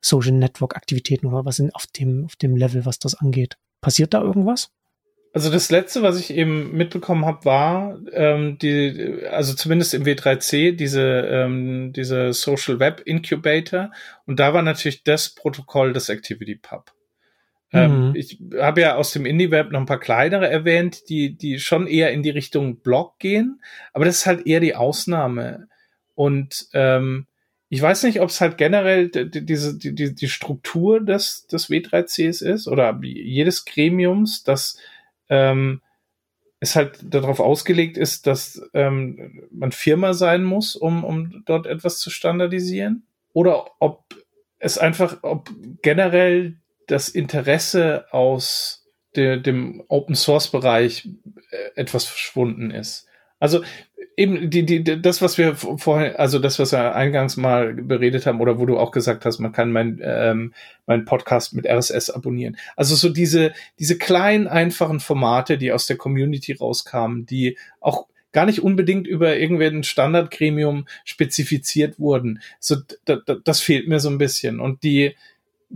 Social Network Aktivitäten oder was in, auf dem, auf dem Level, was das angeht? Passiert da irgendwas? Also das letzte, was ich eben mitbekommen habe, war ähm, die, also zumindest im W3C diese ähm, diese Social Web Incubator und da war natürlich das Protokoll des Activity Pub. Ähm, mhm. ich habe ja aus dem Indie Web noch ein paar kleinere erwähnt, die die schon eher in die Richtung Blog gehen, aber das ist halt eher die Ausnahme und ähm, ich weiß nicht, ob es halt generell diese die, die Struktur des des W3Cs ist oder jedes Gremiums, das ähm, es halt darauf ausgelegt ist, dass ähm, man Firma sein muss, um, um dort etwas zu standardisieren. Oder ob es einfach, ob generell das Interesse aus de, dem Open Source Bereich äh, etwas verschwunden ist. Also eben die, die, das, was wir vorher, also das, was wir eingangs mal beredet haben, oder wo du auch gesagt hast, man kann mein, ähm, mein Podcast mit RSS abonnieren. Also so diese, diese kleinen, einfachen Formate, die aus der Community rauskamen, die auch gar nicht unbedingt über irgendwelchen Standardgremium spezifiziert wurden. So, das fehlt mir so ein bisschen. Und die,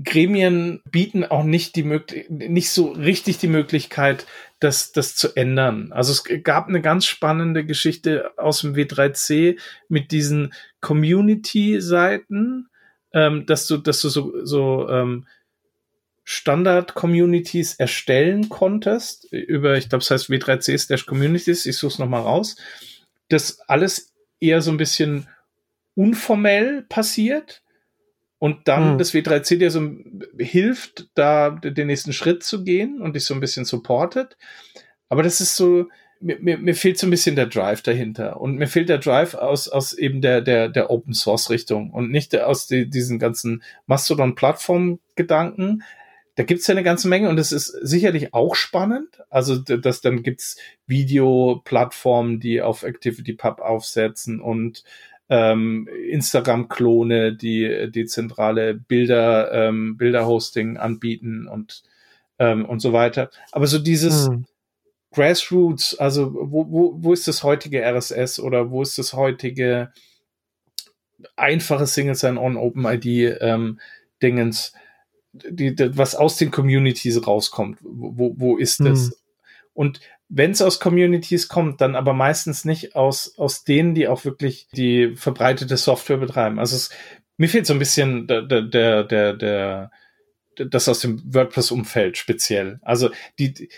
Gremien bieten auch nicht die Möglichkeit, nicht so richtig die Möglichkeit, das, das zu ändern. Also es gab eine ganz spannende Geschichte aus dem W3C mit diesen Community-Seiten, ähm, dass du, dass du so, so ähm, Standard-Communities erstellen konntest über, ich glaube, es heißt W3C slash Communities, ich suche es nochmal raus, das alles eher so ein bisschen unformell passiert und dann hm. das W3C dir so hilft, da den nächsten Schritt zu gehen und dich so ein bisschen supportet. Aber das ist so, mir, mir, mir fehlt so ein bisschen der Drive dahinter. Und mir fehlt der Drive aus, aus eben der, der, der Open Source Richtung und nicht aus die, diesen ganzen Mastodon-Plattform-Gedanken. Da gibt's ja eine ganze Menge und es ist sicherlich auch spannend. Also, das, dann gibt's Video-Plattformen, die auf ActivityPub aufsetzen und ähm, Instagram-Klone, die die zentrale Bilder, ähm, Bilderhosting anbieten und ähm, und so weiter. Aber so dieses hm. Grassroots, also wo, wo, wo ist das heutige RSS oder wo ist das heutige einfache Single Sign-On OpenID ähm, Dingens, die, die, was aus den Communities rauskommt? Wo, wo ist das? Hm. Und wenn es aus Communities kommt, dann aber meistens nicht aus, aus denen, die auch wirklich die verbreitete Software betreiben. Also es, mir fehlt so ein bisschen der, der, der, der, das aus dem WordPress-Umfeld speziell. Also die, die,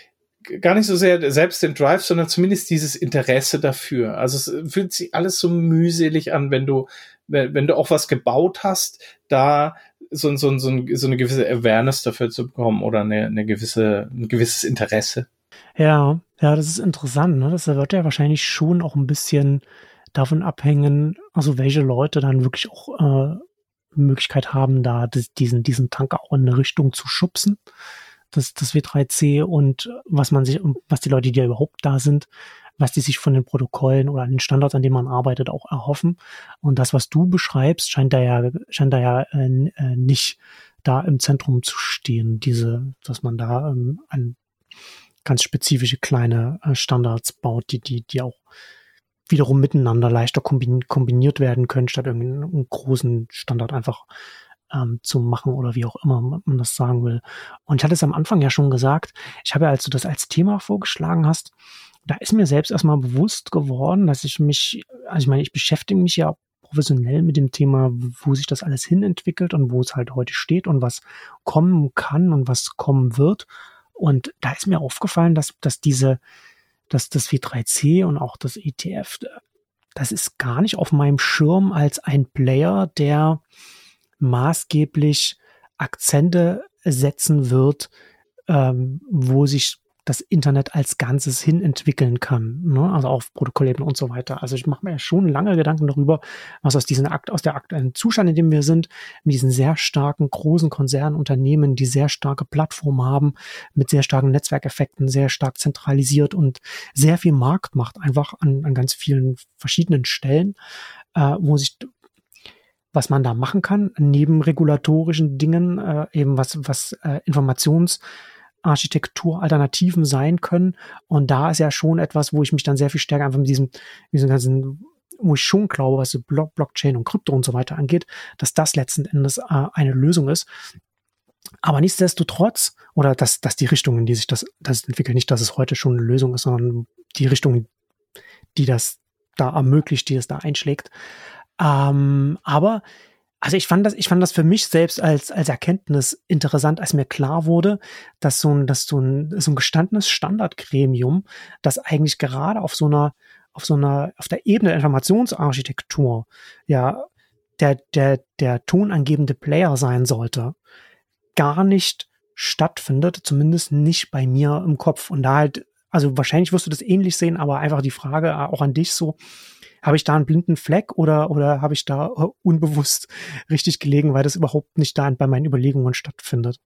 gar nicht so sehr selbst den Drive, sondern zumindest dieses Interesse dafür. Also es fühlt sich alles so mühselig an, wenn du, wenn du auch was gebaut hast, da so, so, so, so eine gewisse Awareness dafür zu bekommen oder eine, eine gewisse, ein gewisses Interesse. Ja, ja, das ist interessant. Ne? Das wird ja wahrscheinlich schon auch ein bisschen davon abhängen, also welche Leute dann wirklich auch äh, Möglichkeit haben, da diesen, diesen Tank auch in eine Richtung zu schubsen. Das, das W3C und was man sich, was die Leute, die ja überhaupt da sind, was die sich von den Protokollen oder an den Standards, an denen man arbeitet, auch erhoffen. Und das, was du beschreibst, scheint da ja, scheint da ja äh, äh nicht da im Zentrum zu stehen. Diese, dass man da ähm, ein ganz spezifische kleine äh, Standards baut, die, die, die auch wiederum miteinander leichter kombiniert werden können, statt irgendwie einen großen Standard einfach ähm, zu machen oder wie auch immer man das sagen will. Und ich hatte es am Anfang ja schon gesagt, ich habe ja, als du das als Thema vorgeschlagen hast, da ist mir selbst erstmal bewusst geworden, dass ich mich, also ich meine, ich beschäftige mich ja professionell mit dem Thema, wo sich das alles hinentwickelt und wo es halt heute steht und was kommen kann und was kommen wird. Und da ist mir aufgefallen, dass, dass diese, dass das W3C und auch das ETF, das ist gar nicht auf meinem Schirm als ein Player, der maßgeblich Akzente setzen wird, ähm, wo sich das Internet als Ganzes hin entwickeln kann, ne? also auf Protokollebene und so weiter. Also ich mache mir schon lange Gedanken darüber, was aus diesem Akt, aus der aktuellen Zustand, in dem wir sind, mit diesen sehr starken großen Konzernunternehmen, die sehr starke Plattformen haben, mit sehr starken Netzwerkeffekten, sehr stark zentralisiert und sehr viel Markt macht, einfach an, an ganz vielen verschiedenen Stellen, äh, wo sich was man da machen kann, neben regulatorischen Dingen, äh, eben was, was äh, Informations- Architekturalternativen sein können. Und da ist ja schon etwas, wo ich mich dann sehr viel stärker einfach mit diesem, diesem ganzen, wo ich schon glaube, was Blockchain und Krypto und so weiter angeht, dass das letzten Endes äh, eine Lösung ist. Aber nichtsdestotrotz, oder dass, dass die Richtung, in die sich das, das entwickelt, nicht, dass es heute schon eine Lösung ist, sondern die Richtung, die das da ermöglicht, die es da einschlägt. Ähm, aber also ich fand das, ich fand das für mich selbst als, als Erkenntnis interessant, als mir klar wurde, dass so ein, dass so ein, so ein gestandenes Standardgremium, das eigentlich gerade auf so einer, auf so einer, auf der Ebene der Informationsarchitektur, ja, der, der, der tonangebende Player sein sollte, gar nicht stattfindet, zumindest nicht bei mir im Kopf. Und da halt, also wahrscheinlich wirst du das ähnlich sehen, aber einfach die Frage auch an dich so, habe ich da einen blinden Fleck oder, oder habe ich da äh, unbewusst richtig gelegen, weil das überhaupt nicht da bei meinen Überlegungen stattfindet?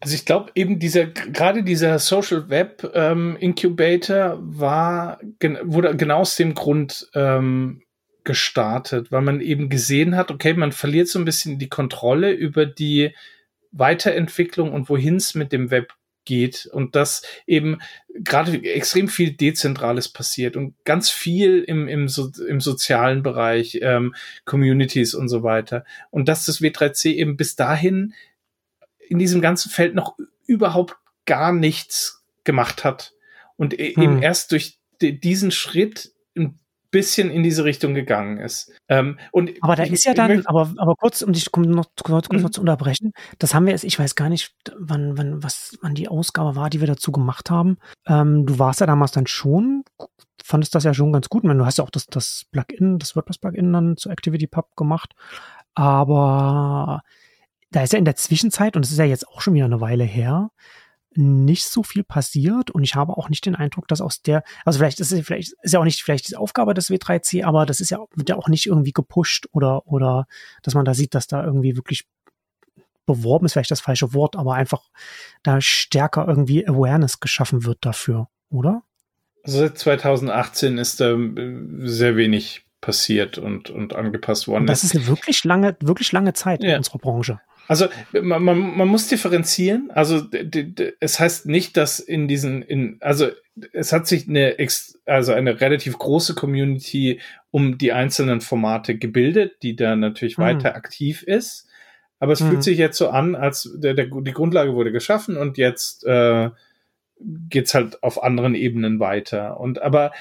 Also ich glaube eben dieser gerade dieser Social Web ähm, Incubator war gen wurde genau aus dem Grund ähm, gestartet, weil man eben gesehen hat, okay, man verliert so ein bisschen die Kontrolle über die Weiterentwicklung und wohin es mit dem Web geht und dass eben gerade extrem viel Dezentrales passiert und ganz viel im, im, so, im sozialen Bereich, ähm, Communities und so weiter. Und dass das W3C eben bis dahin in diesem ganzen Feld noch überhaupt gar nichts gemacht hat und e- hm. eben erst durch diesen Schritt bisschen in diese Richtung gegangen ist. Ähm, und aber da ich, ist ja dann, aber, aber kurz, um dich noch, kurz, kurz mhm. zu unterbrechen, das haben wir jetzt, ich weiß gar nicht, wann, wann, was, wann die Ausgabe war, die wir dazu gemacht haben. Ähm, du warst ja damals dann schon, fandest das ja schon ganz gut. Ich meine, du hast ja auch das, das Plugin, das WordPress-Plugin dann zu ActivityPub gemacht. Aber da ist ja in der Zwischenzeit, und es ist ja jetzt auch schon wieder eine Weile her, nicht so viel passiert und ich habe auch nicht den Eindruck, dass aus der, also vielleicht ist es vielleicht ist ja auch nicht vielleicht die Aufgabe des W3C, aber das ist ja wird ja auch nicht irgendwie gepusht oder oder dass man da sieht, dass da irgendwie wirklich beworben ist vielleicht das falsche Wort, aber einfach da stärker irgendwie Awareness geschaffen wird dafür, oder? Also seit 2018 ist da sehr wenig passiert und, und angepasst worden. Und das ist eine wirklich lange, wirklich lange Zeit ja. in unserer Branche. Also man, man, man muss differenzieren. Also es heißt nicht, dass in diesen, in, also es hat sich eine, also eine relativ große Community um die einzelnen Formate gebildet, die da natürlich mhm. weiter aktiv ist. Aber es mhm. fühlt sich jetzt so an, als der, der, die Grundlage wurde geschaffen und jetzt äh, geht's halt auf anderen Ebenen weiter. Und aber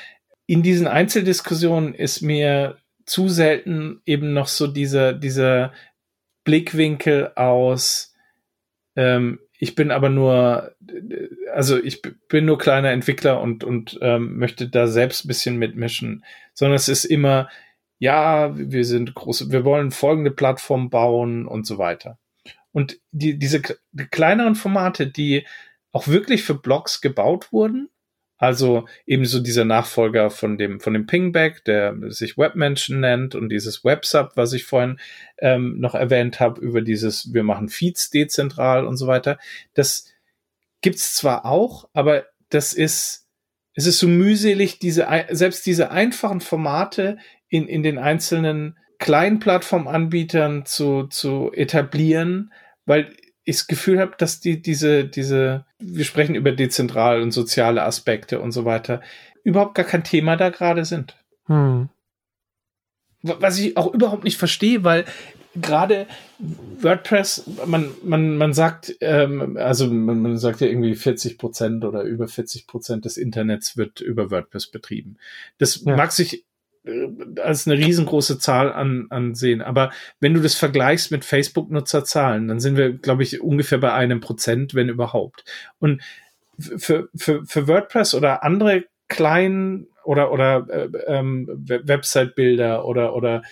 in diesen Einzeldiskussionen ist mir zu selten eben noch so dieser, dieser Blickwinkel aus, ähm, ich bin aber nur, also ich bin nur kleiner Entwickler und, und ähm, möchte da selbst ein bisschen mitmischen, sondern es ist immer, ja, wir sind große, wir wollen folgende Plattform bauen und so weiter. Und die, diese die kleineren Formate, die auch wirklich für Blogs gebaut wurden, also ebenso dieser Nachfolger von dem, von dem Pingback, der sich Webmenschen nennt und dieses WebSub, was ich vorhin ähm, noch erwähnt habe, über dieses, wir machen Feeds dezentral und so weiter. Das gibt's zwar auch, aber das ist, es ist so mühselig, diese, selbst diese einfachen Formate in, in den einzelnen kleinen Plattformanbietern zu, zu etablieren, weil ich das Gefühl habe, dass die diese diese wir sprechen über dezentral und soziale Aspekte und so weiter überhaupt gar kein Thema da gerade sind. Hm. Was ich auch überhaupt nicht verstehe, weil gerade WordPress, man, man, man sagt, ähm, also man, man sagt ja irgendwie 40 Prozent oder über 40 Prozent des Internets wird über WordPress betrieben. Das ja. mag sich als eine riesengroße Zahl an, ansehen. Aber wenn du das vergleichst mit Facebook-Nutzerzahlen, dann sind wir, glaube ich, ungefähr bei einem Prozent, wenn überhaupt. Und für, für, für WordPress oder andere kleinen oder, oder äh, ähm, Website-Bilder oder, oder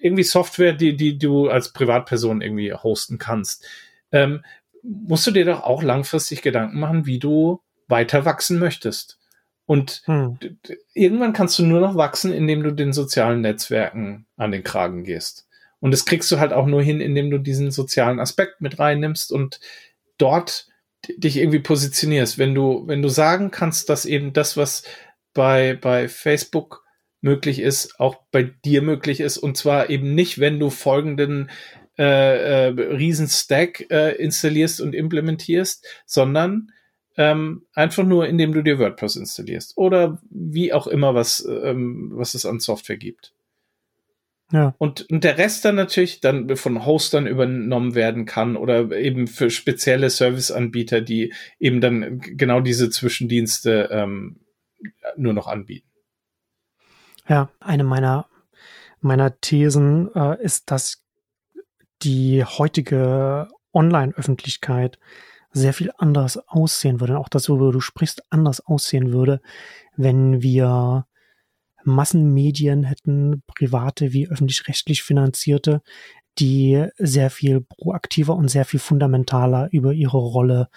irgendwie Software, die, die du als Privatperson irgendwie hosten kannst, ähm, musst du dir doch auch langfristig Gedanken machen, wie du weiter wachsen möchtest. Und hm. irgendwann kannst du nur noch wachsen, indem du den sozialen Netzwerken an den Kragen gehst. Und das kriegst du halt auch nur hin, indem du diesen sozialen Aspekt mit reinnimmst und dort dich irgendwie positionierst. Wenn du, wenn du sagen kannst, dass eben das, was bei, bei Facebook möglich ist, auch bei dir möglich ist. Und zwar eben nicht, wenn du folgenden äh, äh, Riesen-Stack äh, installierst und implementierst, sondern ähm, einfach nur, indem du dir WordPress installierst oder wie auch immer, was, ähm, was es an Software gibt. Ja. Und, und der Rest dann natürlich dann von Hostern übernommen werden kann oder eben für spezielle Serviceanbieter, die eben dann genau diese Zwischendienste ähm, nur noch anbieten. Ja, eine meiner, meiner Thesen äh, ist, dass die heutige Online-Öffentlichkeit sehr viel anders aussehen würde, auch das, worüber du sprichst, anders aussehen würde, wenn wir Massenmedien hätten, private wie öffentlich-rechtlich finanzierte, die sehr viel proaktiver und sehr viel fundamentaler über ihre Rolle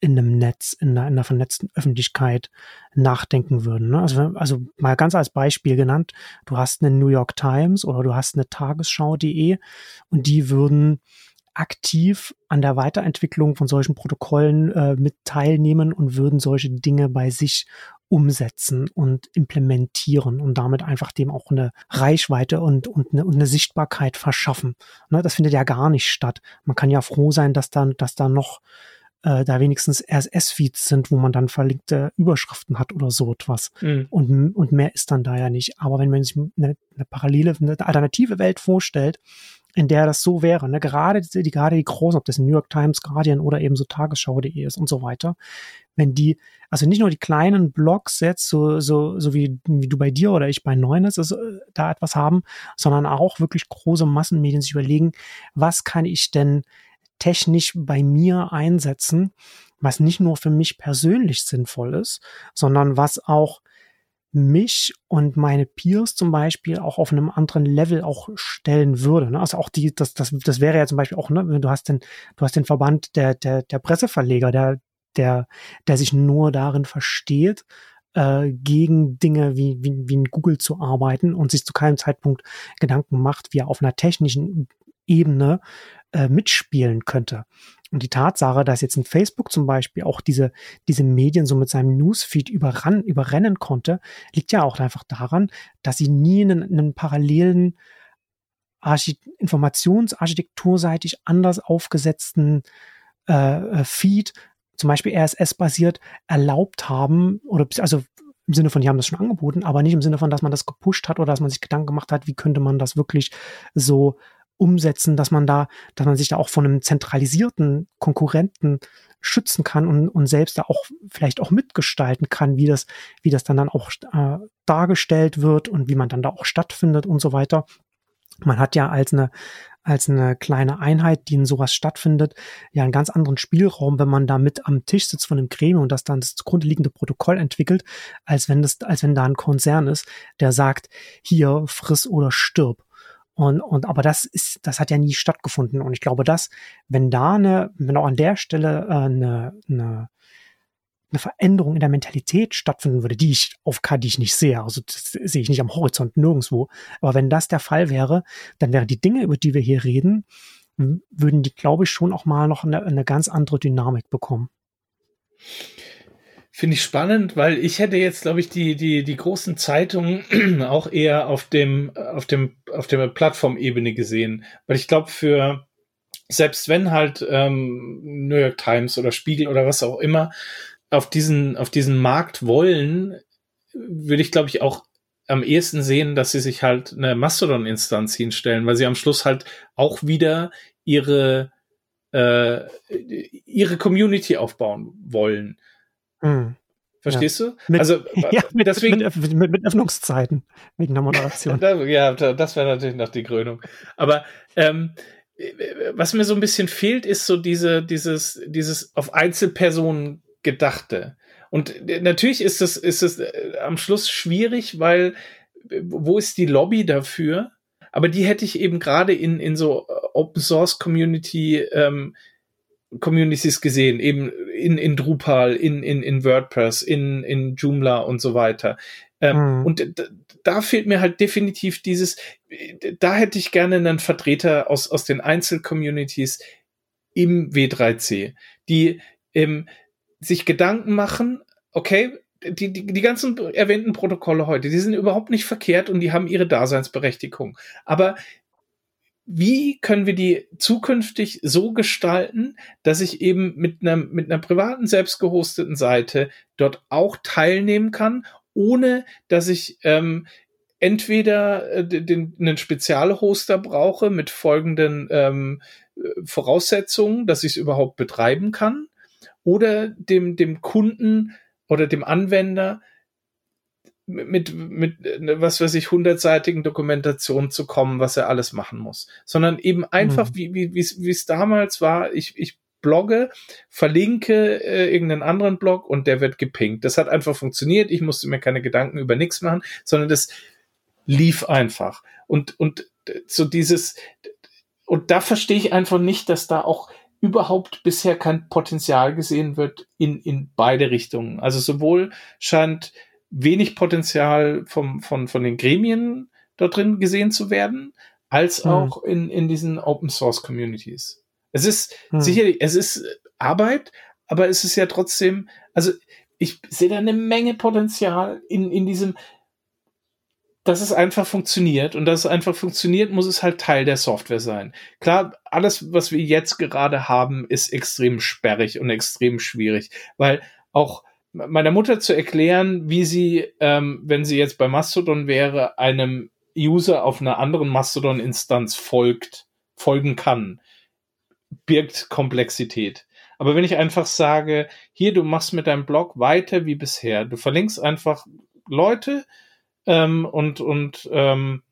in einem Netz, in einer, in einer vernetzten Öffentlichkeit nachdenken würden. Ne? Also, also mal ganz als Beispiel genannt, du hast eine New York Times oder du hast eine Tagesschau.de und die würden aktiv an der Weiterentwicklung von solchen Protokollen äh, mit teilnehmen und würden solche Dinge bei sich umsetzen und implementieren und damit einfach dem auch eine Reichweite und, und, eine, und eine Sichtbarkeit verschaffen. Ne, das findet ja gar nicht statt. Man kann ja froh sein, dass dann, dass da noch äh, da wenigstens RSS-Feeds sind, wo man dann verlinkte Überschriften hat oder so etwas. Mhm. Und, und mehr ist dann da ja nicht. Aber wenn man sich eine, eine parallele, eine alternative Welt vorstellt, in der das so wäre, ne? gerade die, gerade die großen, ob das New York Times, Guardian oder eben so Tagesschau.de ist und so weiter, wenn die, also nicht nur die kleinen Blogs jetzt, so, so, so wie, wie du bei dir oder ich bei Neunes also, da etwas haben, sondern auch wirklich große Massenmedien sich überlegen, was kann ich denn technisch bei mir einsetzen, was nicht nur für mich persönlich sinnvoll ist, sondern was auch mich und meine Peers zum Beispiel auch auf einem anderen Level auch stellen würde. Ne? Also auch die, das, das, das wäre ja zum Beispiel auch, ne, du hast den, du hast den Verband der, der, der Presseverleger, der, der, der sich nur darin versteht, äh, gegen Dinge wie, wie, wie in Google zu arbeiten und sich zu keinem Zeitpunkt Gedanken macht, wie er auf einer technischen Ebene äh, mitspielen könnte. Und die Tatsache, dass jetzt in Facebook zum Beispiel auch diese, diese Medien so mit seinem Newsfeed überran, überrennen konnte, liegt ja auch einfach daran, dass sie nie einen, einen parallelen Archit informationsarchitekturseitig anders aufgesetzten äh, äh Feed, zum Beispiel RSS-basiert, erlaubt haben, oder also im Sinne von, die haben das schon angeboten, aber nicht im Sinne von, dass man das gepusht hat oder dass man sich Gedanken gemacht hat, wie könnte man das wirklich so umsetzen, dass man da, dass man sich da auch von einem zentralisierten Konkurrenten schützen kann und, und selbst da auch vielleicht auch mitgestalten kann, wie das, wie das dann dann auch äh, dargestellt wird und wie man dann da auch stattfindet und so weiter. Man hat ja als eine, als eine kleine Einheit, die in sowas stattfindet, ja einen ganz anderen Spielraum, wenn man da mit am Tisch sitzt von dem Gremium und das dann das zugrunde liegende Protokoll entwickelt, als wenn das, als wenn da ein Konzern ist, der sagt, hier friss oder stirb. Und, und aber das ist, das hat ja nie stattgefunden. Und ich glaube, dass, wenn da eine, wenn auch an der Stelle äh, eine, eine, eine Veränderung in der Mentalität stattfinden würde, die ich auf die ich nicht sehe, also das sehe ich nicht am Horizont nirgendwo. Aber wenn das der Fall wäre, dann wären die Dinge, über die wir hier reden, würden die, glaube ich, schon auch mal noch eine, eine ganz andere Dynamik bekommen. Finde ich spannend, weil ich hätte jetzt, glaube ich, die, die, die großen Zeitungen [CLEARS THROAT] auch eher auf dem, auf dem, auf der Plattformebene gesehen. Weil ich glaube, für, selbst wenn halt ähm, New York Times oder Spiegel oder was auch immer auf diesen, auf diesen Markt wollen, würde ich, glaube ich, auch am ehesten sehen, dass sie sich halt eine Mastodon-Instanz hinstellen, weil sie am Schluss halt auch wieder ihre, äh, ihre Community aufbauen wollen. Mhm. Verstehst ja. du? Mit, also [LAUGHS] ja, mit, deswegen, mit, mit, mit, Öffnungszeiten wegen der Moderation. [LAUGHS] ja, das wäre natürlich noch die Krönung. Aber ähm, was mir so ein bisschen fehlt, ist so diese, dieses, dieses auf Einzelpersonen gedachte. Und äh, natürlich ist es, ist es äh, am Schluss schwierig, weil wo ist die Lobby dafür? Aber die hätte ich eben gerade in, in so Open Source Community ähm, Communities gesehen, eben in, in Drupal, in, in, in WordPress, in, in Joomla und so weiter. Ähm, mhm. Und da fehlt mir halt definitiv dieses, da hätte ich gerne einen Vertreter aus, aus den Einzelcommunities im W3C, die ähm, sich Gedanken machen, okay, die, die, die ganzen erwähnten Protokolle heute, die sind überhaupt nicht verkehrt und die haben ihre Daseinsberechtigung. Aber wie können wir die zukünftig so gestalten, dass ich eben mit einer, mit einer privaten, selbst gehosteten Seite dort auch teilnehmen kann, ohne dass ich ähm, entweder äh, den, einen Spezialhoster brauche mit folgenden ähm, Voraussetzungen, dass ich es überhaupt betreiben kann, oder dem, dem Kunden oder dem Anwender mit, mit, ne, was weiß ich, hundertseitigen Dokumentation zu kommen, was er alles machen muss, sondern eben einfach, mhm. wie, wie, wie es damals war, ich, ich blogge, verlinke äh, irgendeinen anderen Blog und der wird gepinkt. Das hat einfach funktioniert. Ich musste mir keine Gedanken über nichts machen, sondern das lief einfach. Und, und so dieses, und da verstehe ich einfach nicht, dass da auch überhaupt bisher kein Potenzial gesehen wird in, in beide Richtungen. Also sowohl scheint wenig Potenzial vom, von, von den Gremien dort drin gesehen zu werden, als hm. auch in, in diesen Open Source Communities. Es ist hm. sicherlich, es ist Arbeit, aber es ist ja trotzdem, also ich sehe da eine Menge Potenzial in, in diesem, dass es einfach funktioniert und dass es einfach funktioniert, muss es halt Teil der Software sein. Klar, alles, was wir jetzt gerade haben, ist extrem sperrig und extrem schwierig, weil auch meiner Mutter zu erklären, wie sie, ähm, wenn sie jetzt bei Mastodon wäre, einem User auf einer anderen Mastodon-Instanz folgt, folgen kann, birgt Komplexität. Aber wenn ich einfach sage, hier, du machst mit deinem Blog weiter wie bisher, du verlinkst einfach Leute ähm, und, und ähm,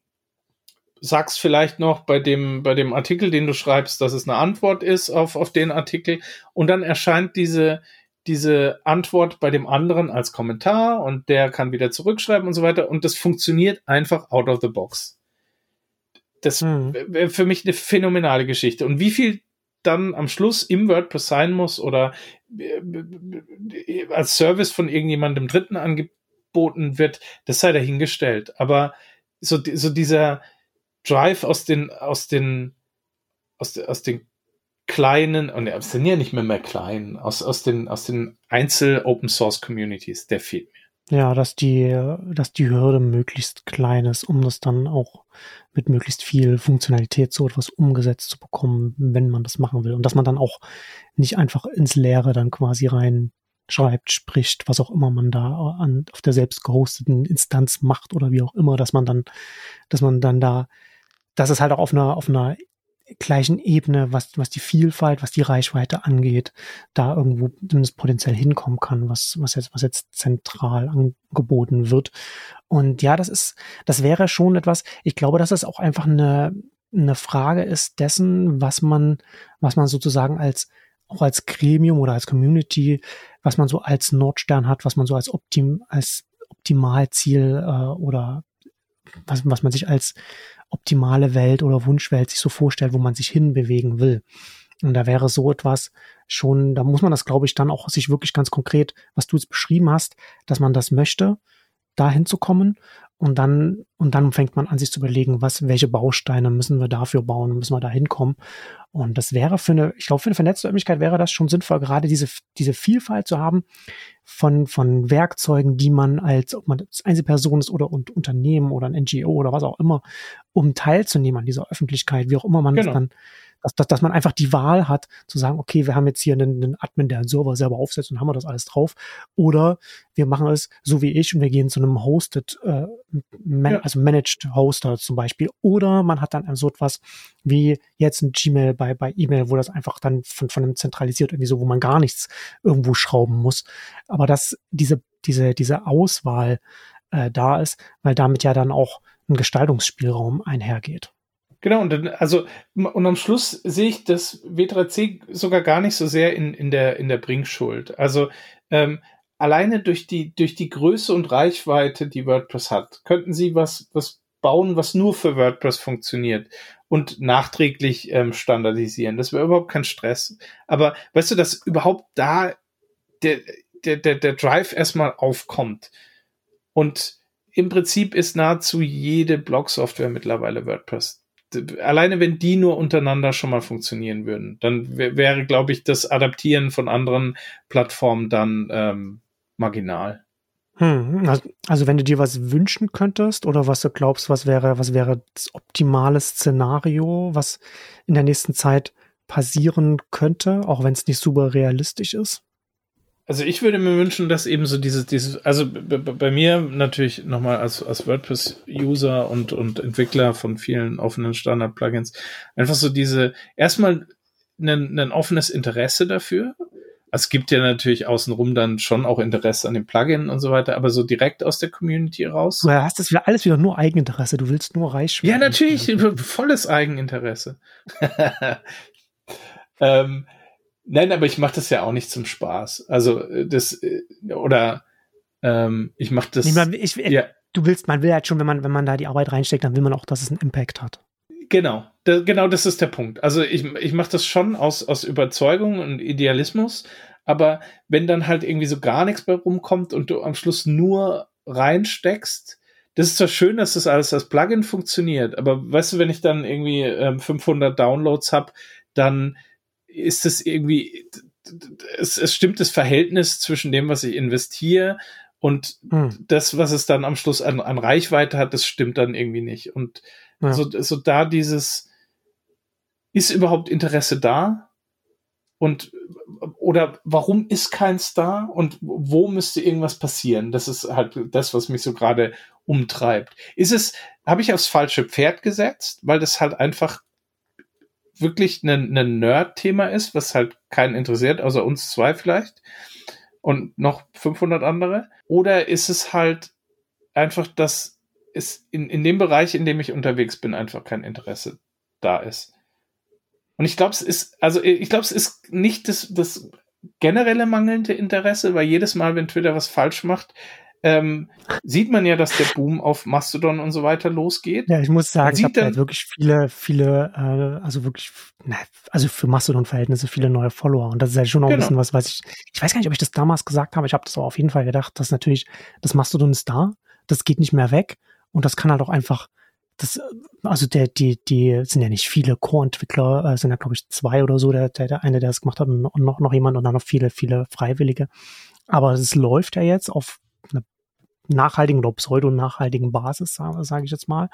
sagst vielleicht noch bei dem, bei dem Artikel, den du schreibst, dass es eine Antwort ist auf, auf den Artikel. Und dann erscheint diese, diese Antwort bei dem anderen als Kommentar und der kann wieder zurückschreiben und so weiter und das funktioniert einfach out of the box. Das hm. wäre für mich eine phänomenale Geschichte. Und wie viel dann am Schluss im WordPress sein muss oder äh, als Service von irgendjemandem Dritten angeboten wird, das sei dahingestellt. Aber so, so dieser, Drive aus den, aus den, aus, aus den kleinen, und es sind ja nicht mehr mehr klein, aus, aus den, aus den Einzel-Open Source Communities, der fehlt mir. Ja, dass die, dass die Hürde möglichst klein ist, um das dann auch mit möglichst viel Funktionalität so etwas umgesetzt zu bekommen, wenn man das machen will. Und dass man dann auch nicht einfach ins Leere dann quasi rein schreibt, spricht, was auch immer man da an, auf der selbst gehosteten Instanz macht oder wie auch immer, dass man dann, dass man dann da dass es halt auch auf einer, auf einer gleichen Ebene, was, was die Vielfalt, was die Reichweite angeht, da irgendwo zumindest potenziell hinkommen kann, was, was jetzt, was jetzt zentral angeboten wird. Und ja, das ist, das wäre schon etwas, ich glaube, dass es auch einfach eine, eine Frage ist dessen, was man, was man sozusagen als, auch als Gremium oder als Community, was man so als Nordstern hat, was man so als Optim, als Optimalziel äh, oder was, was man sich als optimale Welt oder Wunschwelt sich so vorstellt, wo man sich hinbewegen will. Und da wäre so etwas schon, da muss man das, glaube ich, dann auch sich wirklich ganz konkret, was du jetzt beschrieben hast, dass man das möchte, da hinzukommen und dann, und dann fängt man an, sich zu überlegen, was, welche Bausteine müssen wir dafür bauen, müssen wir da hinkommen. Und das wäre für eine, ich glaube, für eine vernetzte Öffentlichkeit wäre das schon sinnvoll, gerade diese, diese Vielfalt zu haben von, von Werkzeugen, die man als, ob man als Einzelperson ist oder und Unternehmen oder ein NGO oder was auch immer, um teilzunehmen an dieser Öffentlichkeit, wie auch immer man genau. das dann dass, dass, dass man einfach die Wahl hat, zu sagen, okay, wir haben jetzt hier einen, einen Admin, der einen Server selber aufsetzt und haben wir das alles drauf. Oder wir machen es so wie ich und wir gehen zu einem Hosted, äh, man, ja. also Managed Hoster zum Beispiel. Oder man hat dann so etwas wie jetzt ein Gmail bei, bei E-Mail, wo das einfach dann von, von einem zentralisiert irgendwie so, wo man gar nichts irgendwo schrauben muss. Aber dass diese, diese, diese Auswahl äh, da ist, weil damit ja dann auch ein Gestaltungsspielraum einhergeht. Genau, und dann, also, und am Schluss sehe ich das W3C sogar gar nicht so sehr in, in der, in der Bringschuld. Also, ähm, alleine durch die, durch die Größe und Reichweite, die WordPress hat, könnten sie was, was bauen, was nur für WordPress funktioniert und nachträglich ähm, standardisieren. Das wäre überhaupt kein Stress. Aber weißt du, dass überhaupt da der, der, der, der Drive erstmal aufkommt. Und im Prinzip ist nahezu jede Blog-Software mittlerweile WordPress alleine wenn die nur untereinander schon mal funktionieren würden, dann wäre, glaube ich, das Adaptieren von anderen Plattformen dann ähm, marginal. Hm, also, also wenn du dir was wünschen könntest oder was du glaubst, was wäre, was wäre das optimale Szenario, was in der nächsten Zeit passieren könnte, auch wenn es nicht super realistisch ist? Also ich würde mir wünschen, dass eben so dieses, dieses, also bei mir natürlich nochmal als, als WordPress-User und, und Entwickler von vielen offenen Standard-Plugins, einfach so diese, erstmal ein, ein offenes Interesse dafür. Es gibt ja natürlich außenrum dann schon auch Interesse an dem Plugin und so weiter, aber so direkt aus der Community raus. Du hast das wieder alles wieder nur Eigeninteresse. Du willst nur reich Ja, natürlich, volles Eigeninteresse. [LAUGHS] ähm, Nein, aber ich mache das ja auch nicht zum Spaß. Also äh, das äh, oder ähm, ich mache das. Ich, ich, ja. Du willst, man will halt schon, wenn man wenn man da die Arbeit reinsteckt, dann will man auch, dass es einen Impact hat. Genau, da, genau, das ist der Punkt. Also ich ich mache das schon aus aus Überzeugung und Idealismus, aber wenn dann halt irgendwie so gar nichts mehr rumkommt und du am Schluss nur reinsteckst, das ist zwar schön, dass das alles als Plugin funktioniert, aber weißt du, wenn ich dann irgendwie ähm, 500 Downloads habe, dann ist es irgendwie, es, es stimmt das Verhältnis zwischen dem, was ich investiere und hm. das, was es dann am Schluss an, an Reichweite hat, das stimmt dann irgendwie nicht. Und ja. so, so da dieses, ist überhaupt Interesse da? Und oder warum ist keins da und wo müsste irgendwas passieren? Das ist halt das, was mich so gerade umtreibt. Ist es, habe ich aufs falsche Pferd gesetzt, weil das halt einfach wirklich ein, ein Nerd-Thema ist, was halt keinen interessiert, außer uns zwei vielleicht und noch 500 andere? Oder ist es halt einfach, dass es in, in dem Bereich, in dem ich unterwegs bin, einfach kein Interesse da ist? Und ich glaube, es ist, also ich glaube, es ist nicht das, das generelle mangelnde Interesse, weil jedes Mal, wenn Twitter was falsch macht, ähm, sieht man ja, dass der Boom auf Mastodon und so weiter losgeht. Ja, ich muss sagen, ich habe halt wirklich viele, viele, äh, also wirklich, na, also für Mastodon-Verhältnisse viele neue Follower. Und das ist ja schon noch genau. ein bisschen was, was ich, ich weiß gar nicht, ob ich das damals gesagt habe, ich habe das aber auf jeden Fall gedacht, dass natürlich, das Mastodon ist da, das geht nicht mehr weg und das kann halt auch einfach, das, also der, die, die sind ja nicht viele Core-Entwickler, äh, sind ja, glaube ich, zwei oder so, der, der, der eine, der das gemacht hat und noch, noch jemand und dann noch viele, viele Freiwillige. Aber es läuft ja jetzt auf einer nachhaltigen oder pseudo-nachhaltigen Basis, sage sag ich jetzt mal.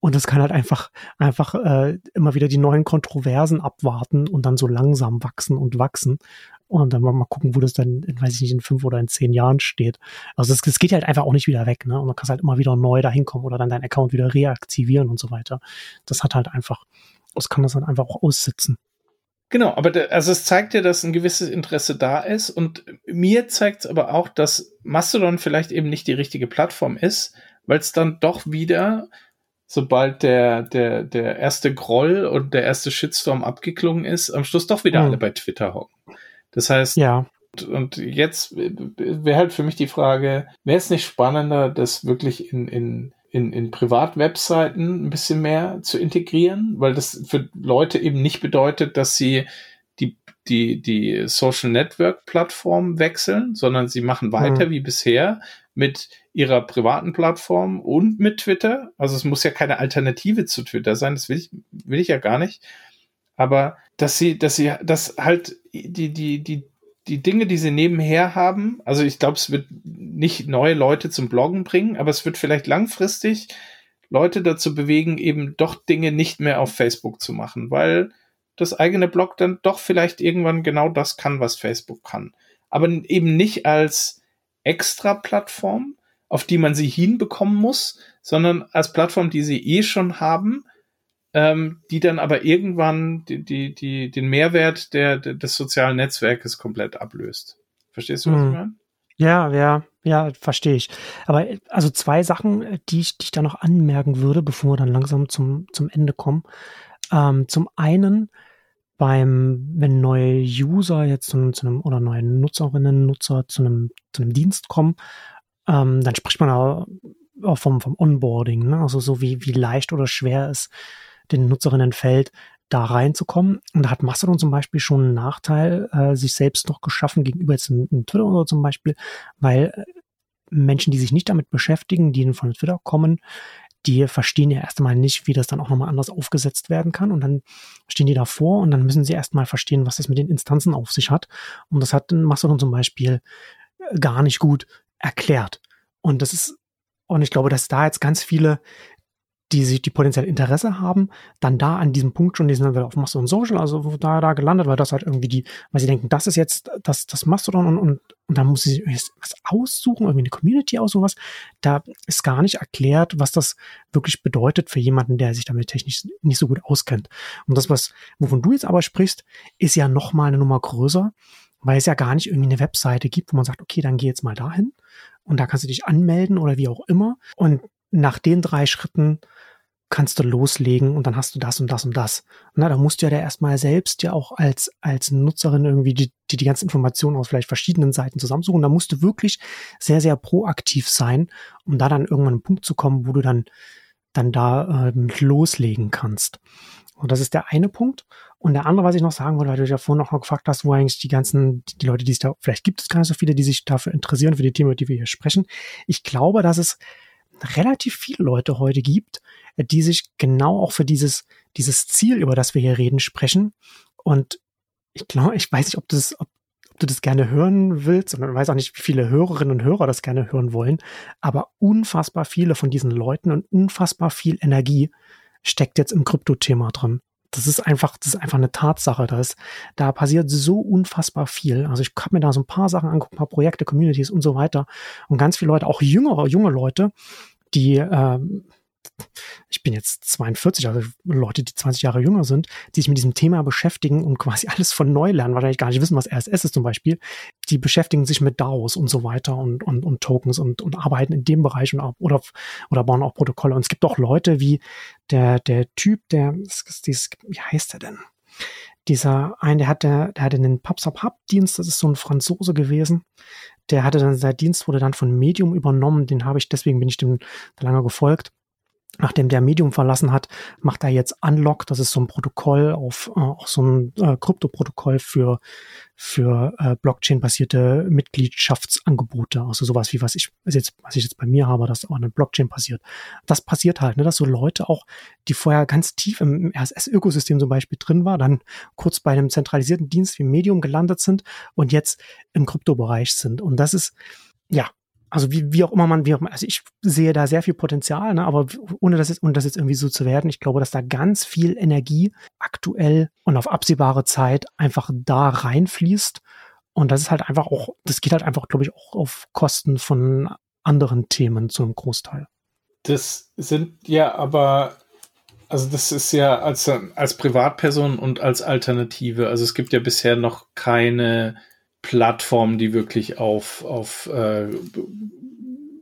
Und das kann halt einfach, einfach äh, immer wieder die neuen Kontroversen abwarten und dann so langsam wachsen und wachsen. Und dann mal gucken, wo das dann, in, weiß ich nicht, in fünf oder in zehn Jahren steht. Also das geht halt einfach auch nicht wieder weg, ne? Und dann kannst halt immer wieder neu dahin kommen oder dann deinen Account wieder reaktivieren und so weiter. Das hat halt einfach, das kann das dann einfach auch aussitzen. Genau, aber der, also es zeigt ja, dass ein gewisses Interesse da ist und mir zeigt es aber auch, dass Mastodon vielleicht eben nicht die richtige Plattform ist, weil es dann doch wieder, sobald der, der, der erste Groll und der erste Shitstorm abgeklungen ist, am Schluss doch wieder mhm. alle bei Twitter hocken. Das heißt, ja. Und, und jetzt wäre halt für mich die Frage, wäre es nicht spannender, das wirklich in, in in, in Privatwebseiten ein bisschen mehr zu integrieren, weil das für Leute eben nicht bedeutet, dass sie die, die, die Social Network Plattform wechseln, sondern sie machen weiter mhm. wie bisher mit ihrer privaten Plattform und mit Twitter. Also es muss ja keine Alternative zu Twitter sein, das will ich, will ich ja gar nicht. Aber dass sie, dass sie, dass halt die, die, die die Dinge, die sie nebenher haben, also ich glaube, es wird nicht neue Leute zum Bloggen bringen, aber es wird vielleicht langfristig Leute dazu bewegen, eben doch Dinge nicht mehr auf Facebook zu machen, weil das eigene Blog dann doch vielleicht irgendwann genau das kann, was Facebook kann. Aber eben nicht als extra Plattform, auf die man sie hinbekommen muss, sondern als Plattform, die sie eh schon haben ähm, die dann aber irgendwann die, die, die, den Mehrwert der, der, des sozialen Netzwerkes komplett ablöst. Verstehst du, was hm. ich meine? Ja, ja, ja, verstehe ich. Aber also zwei Sachen, die ich, die ich da noch anmerken würde, bevor wir dann langsam zum, zum Ende kommen. Ähm, zum einen, beim, wenn neue User jetzt zu zu einem oder neue Nutzerinnen, Nutzer zu einem, zu einem Dienst kommen, ähm, dann spricht man auch vom, vom Onboarding, ne? also so wie, wie leicht oder schwer es den Nutzerinnen fällt, da reinzukommen. Und da hat Mastodon zum Beispiel schon einen Nachteil äh, sich selbst noch geschaffen gegenüber jetzt in, in Twitter oder zum Beispiel, weil äh, Menschen, die sich nicht damit beschäftigen, die von Twitter kommen, die verstehen ja erstmal nicht, wie das dann auch nochmal anders aufgesetzt werden kann. Und dann stehen die davor und dann müssen sie erstmal verstehen, was das mit den Instanzen auf sich hat. Und das hat Mastodon zum Beispiel äh, gar nicht gut erklärt. Und das ist, und ich glaube, dass da jetzt ganz viele die sich, die potenziell Interesse haben, dann da an diesem Punkt schon, die sind dann auf Mastodon Social, also da, da gelandet, weil das halt irgendwie die, weil sie denken, das ist jetzt das, das Mastodon und, und, und dann muss sie sich was aussuchen, irgendwie eine Community aus sowas. Da ist gar nicht erklärt, was das wirklich bedeutet für jemanden, der sich damit technisch nicht so gut auskennt. Und das, was, wovon du jetzt aber sprichst, ist ja nochmal eine Nummer größer, weil es ja gar nicht irgendwie eine Webseite gibt, wo man sagt, okay, dann geh jetzt mal dahin und da kannst du dich anmelden oder wie auch immer. Und nach den drei Schritten kannst du loslegen und dann hast du das und das und das. Na, da musst du ja da erstmal selbst ja auch als, als Nutzerin irgendwie die, die, die ganzen Informationen aus vielleicht verschiedenen Seiten zusammensuchen. Da musst du wirklich sehr, sehr proaktiv sein, um da dann irgendwann einen Punkt zu kommen, wo du dann, dann da äh, loslegen kannst. Und das ist der eine Punkt. Und der andere, was ich noch sagen wollte, weil du ja vorhin noch gefragt hast, wo eigentlich die ganzen, die Leute, die sich da, vielleicht gibt es gar nicht so viele, die sich dafür interessieren, für die Themen, über die wir hier sprechen. Ich glaube, dass es relativ viele Leute heute gibt, die sich genau auch für dieses, dieses Ziel, über das wir hier reden, sprechen. Und ich glaube, ich weiß nicht, ob das, ob, ob du das gerne hören willst und ich weiß auch nicht, wie viele Hörerinnen und Hörer das gerne hören wollen, aber unfassbar viele von diesen Leuten und unfassbar viel Energie steckt jetzt im Krypto-Thema drin. Das ist einfach, das ist einfach eine Tatsache. Da ist, da passiert so unfassbar viel. Also ich habe mir da so ein paar Sachen angucken, ein paar Projekte, Communities und so weiter. Und ganz viele Leute, auch jüngere, junge Leute, die, ähm, ich bin jetzt 42, also Leute, die 20 Jahre jünger sind, die sich mit diesem Thema beschäftigen und quasi [LAUGHS] alles von neu lernen, wahrscheinlich gar nicht wissen, was RSS ist zum Beispiel, die beschäftigen sich mit DAOs und so weiter und, und, und Tokens und, und arbeiten in dem Bereich und, oder, oder bauen auch Protokolle. Und es gibt auch Leute wie der, der Typ, der, wie heißt er denn? Dieser ein, der hatte, der hatte einen PubSub Hub Dienst, das ist so ein Franzose gewesen. Der hatte dann, sein Dienst wurde dann von Medium übernommen, den habe ich, deswegen bin ich dem lange gefolgt nachdem der Medium verlassen hat, macht er jetzt Unlock. Das ist so ein Protokoll auf äh, auch so ein äh, Krypto-Protokoll für für äh, Blockchain-basierte Mitgliedschaftsangebote. Also sowas wie was ich jetzt was ich jetzt bei mir habe, das auch an Blockchain passiert. Das passiert halt, ne, dass so Leute auch, die vorher ganz tief im RSS-Ökosystem zum Beispiel drin war, dann kurz bei einem zentralisierten Dienst wie Medium gelandet sind und jetzt im Kryptobereich sind. Und das ist ja, also wie, wie auch immer man, wie auch also ich sehe da sehr viel Potenzial, ne, aber ohne das, jetzt, ohne das jetzt irgendwie so zu werden, ich glaube, dass da ganz viel Energie aktuell und auf absehbare Zeit einfach da reinfließt. Und das ist halt einfach auch, das geht halt einfach, glaube ich, auch auf Kosten von anderen Themen zu einem Großteil. Das sind ja aber, also das ist ja als, als Privatperson und als Alternative, also es gibt ja bisher noch keine Plattformen, die wirklich auf, auf äh,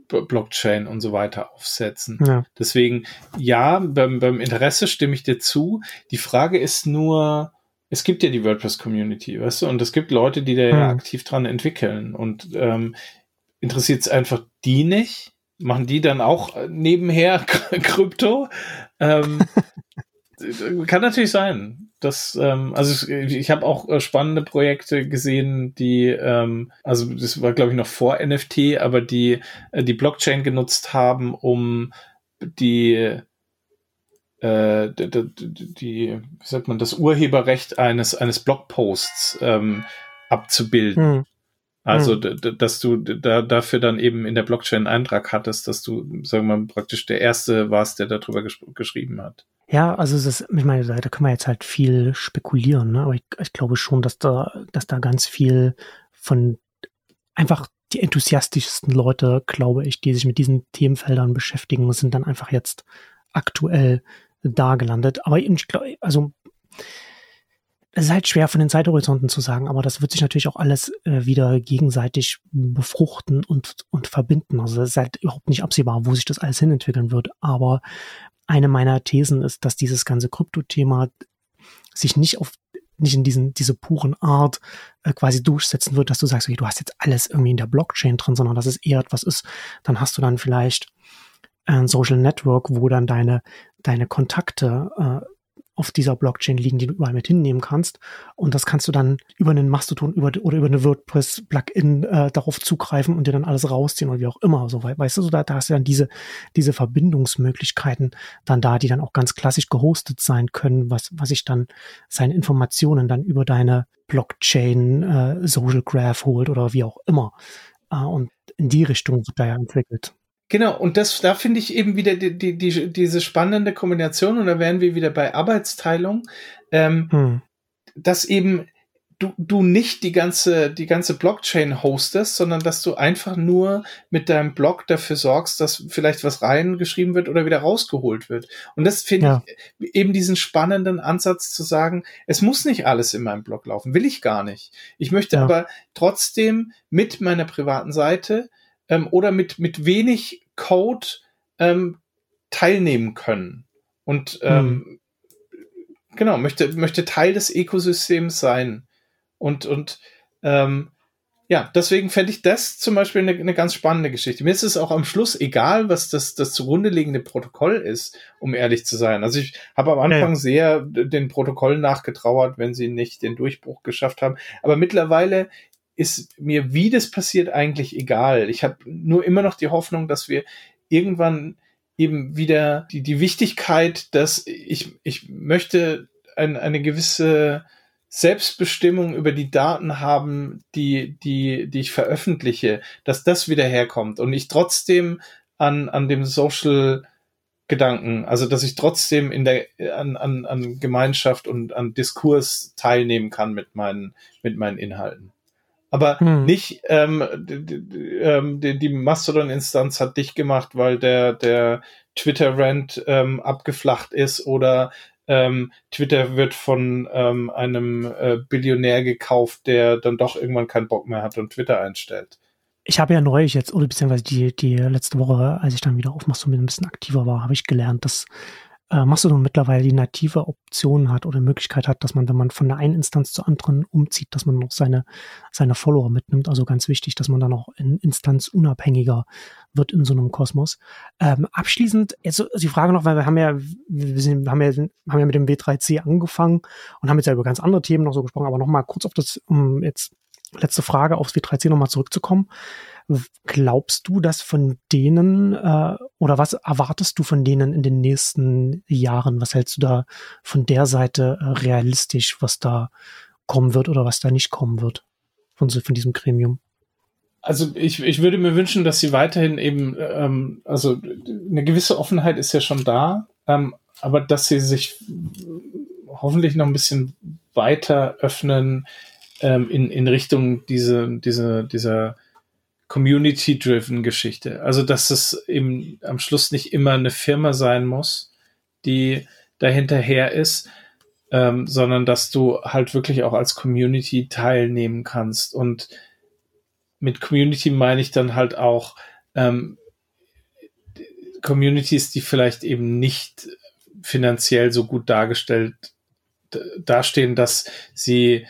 Blockchain und so weiter aufsetzen. Ja. Deswegen, ja, beim, beim Interesse stimme ich dir zu. Die Frage ist nur, es gibt ja die WordPress-Community, weißt du, und es gibt Leute, die da ja hm. aktiv dran entwickeln. Und ähm, interessiert es einfach die nicht? Machen die dann auch nebenher [LAUGHS] Krypto? Ähm, [LAUGHS] kann natürlich sein das, ähm, also ich, ich habe auch äh, spannende Projekte gesehen, die, ähm, also das war glaube ich noch vor NFT, aber die äh, die Blockchain genutzt haben, um die äh, die, die, wie sagt man, das Urheberrecht eines eines Blogposts ähm, abzubilden. Hm. Also, hm. dass du da, dafür dann eben in der Blockchain einen Eintrag hattest, dass du, sagen wir mal, praktisch der Erste warst, der darüber gesch geschrieben hat. Ja, also ist, ich meine, da können wir jetzt halt viel spekulieren, ne? aber ich, ich glaube schon, dass da, dass da ganz viel von einfach die enthusiastischsten Leute, glaube ich, die sich mit diesen Themenfeldern beschäftigen, sind dann einfach jetzt aktuell da gelandet. Aber ich glaube, also es ist halt schwer von den Zeithorizonten zu sagen, aber das wird sich natürlich auch alles äh, wieder gegenseitig befruchten und, und verbinden. Also es ist halt überhaupt nicht absehbar, wo sich das alles hinentwickeln wird. Aber eine meiner Thesen ist, dass dieses ganze Krypto-Thema sich nicht auf nicht in diesen, diese puren Art äh, quasi durchsetzen wird, dass du sagst, okay, du hast jetzt alles irgendwie in der Blockchain drin, sondern dass es eher etwas ist, dann hast du dann vielleicht ein Social Network, wo dann deine, deine Kontakte äh, auf dieser Blockchain liegen, die du überall mit hinnehmen kannst. Und das kannst du dann über einen Mastodon über, oder über eine WordPress-Plugin äh, darauf zugreifen und dir dann alles rausziehen oder wie auch immer. So, weißt du, so, da, da hast du dann diese, diese Verbindungsmöglichkeiten dann da, die dann auch ganz klassisch gehostet sein können, was, was ich dann seine Informationen dann über deine Blockchain, äh, Social Graph holt oder wie auch immer. Äh, und in die Richtung wird da ja entwickelt. Genau, und das, da finde ich eben wieder die, die, die, diese spannende Kombination, und da wären wir wieder bei Arbeitsteilung, ähm, hm. dass eben du, du nicht die ganze, die ganze Blockchain hostest, sondern dass du einfach nur mit deinem Blog dafür sorgst, dass vielleicht was reingeschrieben wird oder wieder rausgeholt wird. Und das finde ja. ich eben diesen spannenden Ansatz zu sagen, es muss nicht alles in meinem Blog laufen, will ich gar nicht. Ich möchte ja. aber trotzdem mit meiner privaten Seite ähm, oder mit, mit wenig Code ähm, teilnehmen können. Und ähm, hm. genau, möchte, möchte Teil des Ökosystems sein. Und, und ähm, ja, deswegen fände ich das zum Beispiel eine, eine ganz spannende Geschichte. Mir ist es auch am Schluss egal, was das, das zugrunde liegende Protokoll ist, um ehrlich zu sein. Also ich habe am Anfang ja. sehr den Protokollen nachgetrauert, wenn sie nicht den Durchbruch geschafft haben. Aber mittlerweile ist mir, wie das passiert, eigentlich egal. Ich habe nur immer noch die Hoffnung, dass wir irgendwann eben wieder die, die Wichtigkeit, dass ich, ich möchte ein, eine gewisse Selbstbestimmung über die Daten haben, die, die, die ich veröffentliche, dass das wieder herkommt und ich trotzdem an, an dem Social Gedanken, also dass ich trotzdem in der an, an, an Gemeinschaft und an Diskurs teilnehmen kann mit meinen mit meinen Inhalten aber hm. nicht ähm, die, die, ähm, die Mastodon-Instanz hat dich gemacht, weil der, der Twitter-Rant ähm, abgeflacht ist oder ähm, Twitter wird von ähm, einem äh, Billionär gekauft, der dann doch irgendwann keinen Bock mehr hat und Twitter einstellt. Ich habe ja neulich jetzt, oder beziehungsweise die, die letzte Woche, als ich dann wieder auf Mastodon ein bisschen aktiver war, habe ich gelernt, dass äh, Mastodon mittlerweile die native Option hat oder Möglichkeit hat, dass man, wenn man von der einen Instanz zur anderen umzieht, dass man noch seine, seine Follower mitnimmt. Also ganz wichtig, dass man dann auch in Instanz unabhängiger wird in so einem Kosmos. Ähm, abschließend, jetzt die Frage noch, weil wir haben ja, wir, sind, haben ja, haben ja mit dem W3C angefangen und haben jetzt ja über ganz andere Themen noch so gesprochen, aber nochmal kurz auf das, um jetzt letzte Frage aufs W3C nochmal zurückzukommen. Glaubst du, dass von denen äh, oder was erwartest du von denen in den nächsten Jahren? Was hältst du da von der Seite äh, realistisch, was da kommen wird oder was da nicht kommen wird von, von diesem Gremium? Also ich, ich würde mir wünschen, dass sie weiterhin eben, ähm, also eine gewisse Offenheit ist ja schon da, ähm, aber dass sie sich hoffentlich noch ein bisschen weiter öffnen ähm, in, in Richtung diese, diese, dieser Community-driven Geschichte. Also, dass es eben am Schluss nicht immer eine Firma sein muss, die dahinterher ist, ähm, sondern dass du halt wirklich auch als Community teilnehmen kannst. Und mit Community meine ich dann halt auch ähm, Communities, die vielleicht eben nicht finanziell so gut dargestellt dastehen, dass sie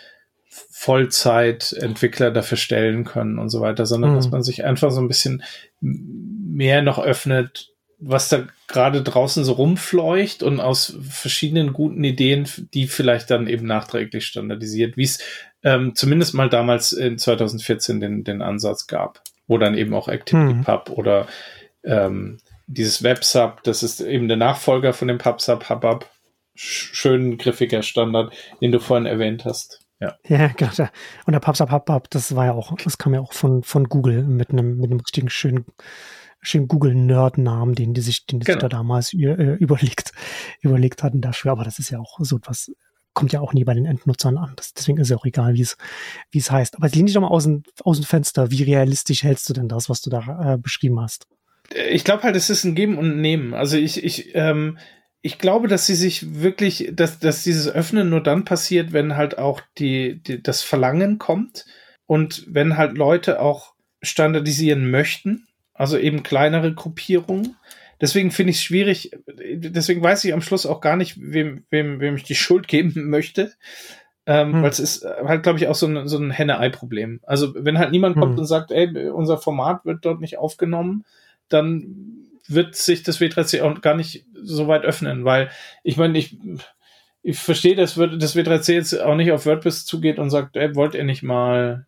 Vollzeit-Entwickler dafür stellen können und so weiter, sondern mhm. dass man sich einfach so ein bisschen mehr noch öffnet, was da gerade draußen so rumfleucht und aus verschiedenen guten Ideen, die vielleicht dann eben nachträglich standardisiert, wie es ähm, zumindest mal damals in 2014 den, den Ansatz gab, wo dann eben auch ActivityPub mhm. oder ähm, dieses WebSub, das ist eben der Nachfolger von dem PubSub, HubUp, schön griffiger Standard, den du vorhin erwähnt hast. Ja, [LAUGHS] ja genau. Und der HubUp, das war ja auch, das kam ja auch von, von Google mit einem, mit einem richtigen schönen, schönen Google-Nerd-Namen, den die sich, den die genau. sich da damals äh, überlegt, [LAUGHS] überlegt hatten dafür. Aber das ist ja auch so etwas, kommt ja auch nie bei den Endnutzern an. Das, deswegen ist ja auch egal, wie es, wie es heißt. Aber lehn dich doch mal aus dem, aus dem Fenster. Wie realistisch hältst du denn das, was du da äh, beschrieben hast? Ich glaube halt, es ist ein Geben und Nehmen. Also ich, ich, ähm, ich glaube, dass sie sich wirklich, dass, dass dieses Öffnen nur dann passiert, wenn halt auch die, die, das Verlangen kommt und wenn halt Leute auch standardisieren möchten, also eben kleinere Gruppierungen. Deswegen finde ich es schwierig, deswegen weiß ich am Schluss auch gar nicht, wem, wem, wem ich die [LAUGHS] Schuld geben möchte. Ähm, hm. Weil es ist halt, glaube ich, auch so ein, so ein Henne-Ei-Problem. Also, wenn halt niemand hm. kommt und sagt, ey, unser Format wird dort nicht aufgenommen, dann wird sich das W3C auch gar nicht so weit öffnen, weil ich meine, ich, ich verstehe, dass das W3C jetzt auch nicht auf WordPress zugeht und sagt, ey, wollt ihr nicht mal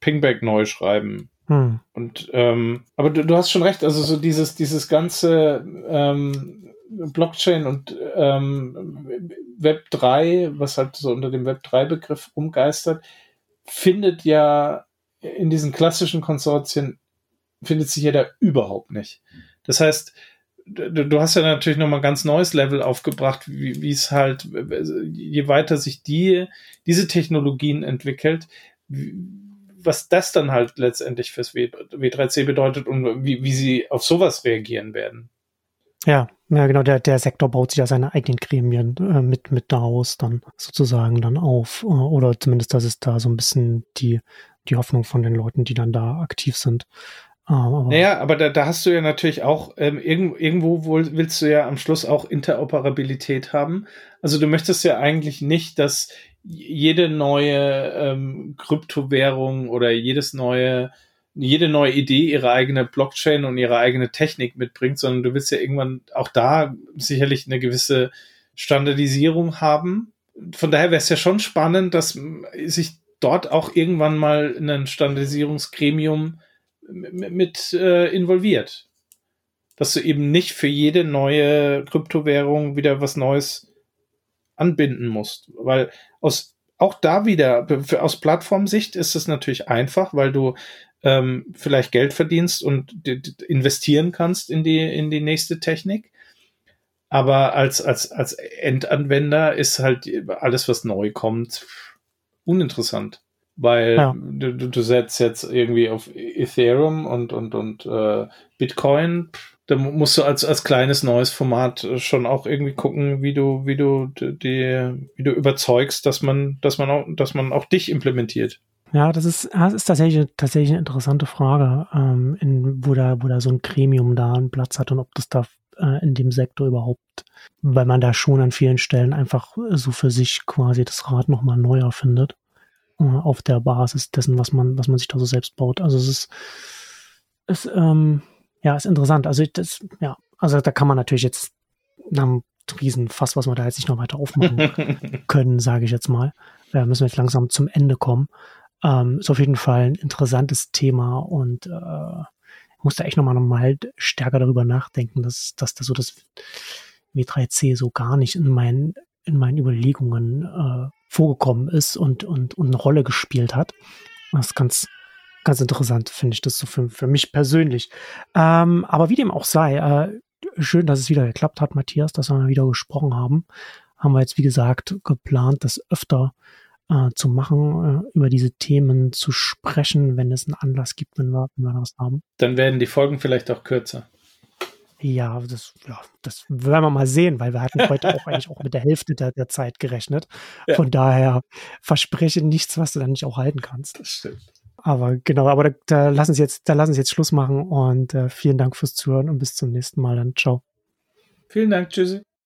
Pingback neu schreiben? Hm. Und ähm, aber du, du, hast schon recht, also so dieses, dieses ganze ähm, Blockchain und ähm, Web 3, was halt so unter dem Web 3-Begriff umgeistert, findet ja in diesen klassischen Konsortien findet sich ja da überhaupt nicht. Das heißt, du, hast ja natürlich nochmal ein ganz neues Level aufgebracht, wie, es halt, je weiter sich die, diese Technologien entwickelt, was das dann halt letztendlich fürs w, W3C bedeutet und wie, wie sie auf sowas reagieren werden. Ja, ja, genau, der, der Sektor baut sich ja seine eigenen Gremien äh, mit, mit daraus dann sozusagen dann auf. Äh, oder zumindest das ist da so ein bisschen die, die Hoffnung von den Leuten, die dann da aktiv sind. Aber naja, aber da, da hast du ja natürlich auch, ähm, irgend, irgendwo wohl willst du ja am Schluss auch Interoperabilität haben. Also du möchtest ja eigentlich nicht, dass jede neue ähm, Kryptowährung oder jedes neue, jede neue Idee ihre eigene Blockchain und ihre eigene Technik mitbringt, sondern du willst ja irgendwann auch da sicherlich eine gewisse Standardisierung haben. Von daher wäre es ja schon spannend, dass sich dort auch irgendwann mal ein Standardisierungsgremium mit äh, involviert. Dass du eben nicht für jede neue Kryptowährung wieder was Neues anbinden musst. Weil aus, auch da wieder, für, aus Plattformsicht ist es natürlich einfach, weil du ähm, vielleicht Geld verdienst und investieren kannst in die, in die nächste Technik. Aber als, als, als Endanwender ist halt alles, was neu kommt, uninteressant weil ja. du, du setzt jetzt irgendwie auf Ethereum und, und, und äh, Bitcoin, da musst du als, als kleines neues Format schon auch irgendwie gucken, wie du, wie du die, wie du überzeugst, dass man, dass man auch, dass man auch dich implementiert. Ja, das ist, das ist tatsächlich, tatsächlich eine interessante Frage, ähm, in, wo, da, wo da so ein Gremium da einen Platz hat und ob das da äh, in dem Sektor überhaupt, weil man da schon an vielen Stellen einfach so für sich quasi das Rad nochmal neu erfindet, äh, auf der Basis dessen, was man, was man sich da so selbst baut. Also es ist, ist ähm, ja, ist interessant. Also das, ja, also da kann man natürlich jetzt nach einem Riesenfass, was wir da jetzt nicht noch weiter aufmachen [LAUGHS] können, sage ich jetzt mal. Äh, müssen wir jetzt langsam zum Ende kommen. Ähm, ist auf jeden Fall ein interessantes Thema und äh, muss da echt nochmal noch mal stärker darüber nachdenken, dass, dass das so das W3C so gar nicht in meinen, in meinen Überlegungen äh, vorgekommen ist und, und, und eine Rolle gespielt hat. Das ist ganz, ganz interessant, finde ich das so für, für mich persönlich. Ähm, aber wie dem auch sei, äh, schön, dass es wieder geklappt hat, Matthias, dass wir wieder gesprochen haben. Haben wir jetzt, wie gesagt, geplant, das öfter äh, zu machen, äh, über diese Themen zu sprechen, wenn es einen Anlass gibt, wenn wir, wenn wir was haben. Dann werden die Folgen vielleicht auch kürzer. Ja, das, ja, das werden wir mal sehen, weil wir hatten heute auch eigentlich auch mit der Hälfte der, der Zeit gerechnet. Ja. Von daher verspreche nichts, was du dann nicht auch halten kannst. Das stimmt. Aber genau, aber da, da lassen Sie jetzt, da lassen Sie jetzt Schluss machen und äh, vielen Dank fürs Zuhören und bis zum nächsten Mal dann. Ciao. Vielen Dank, tschüssi.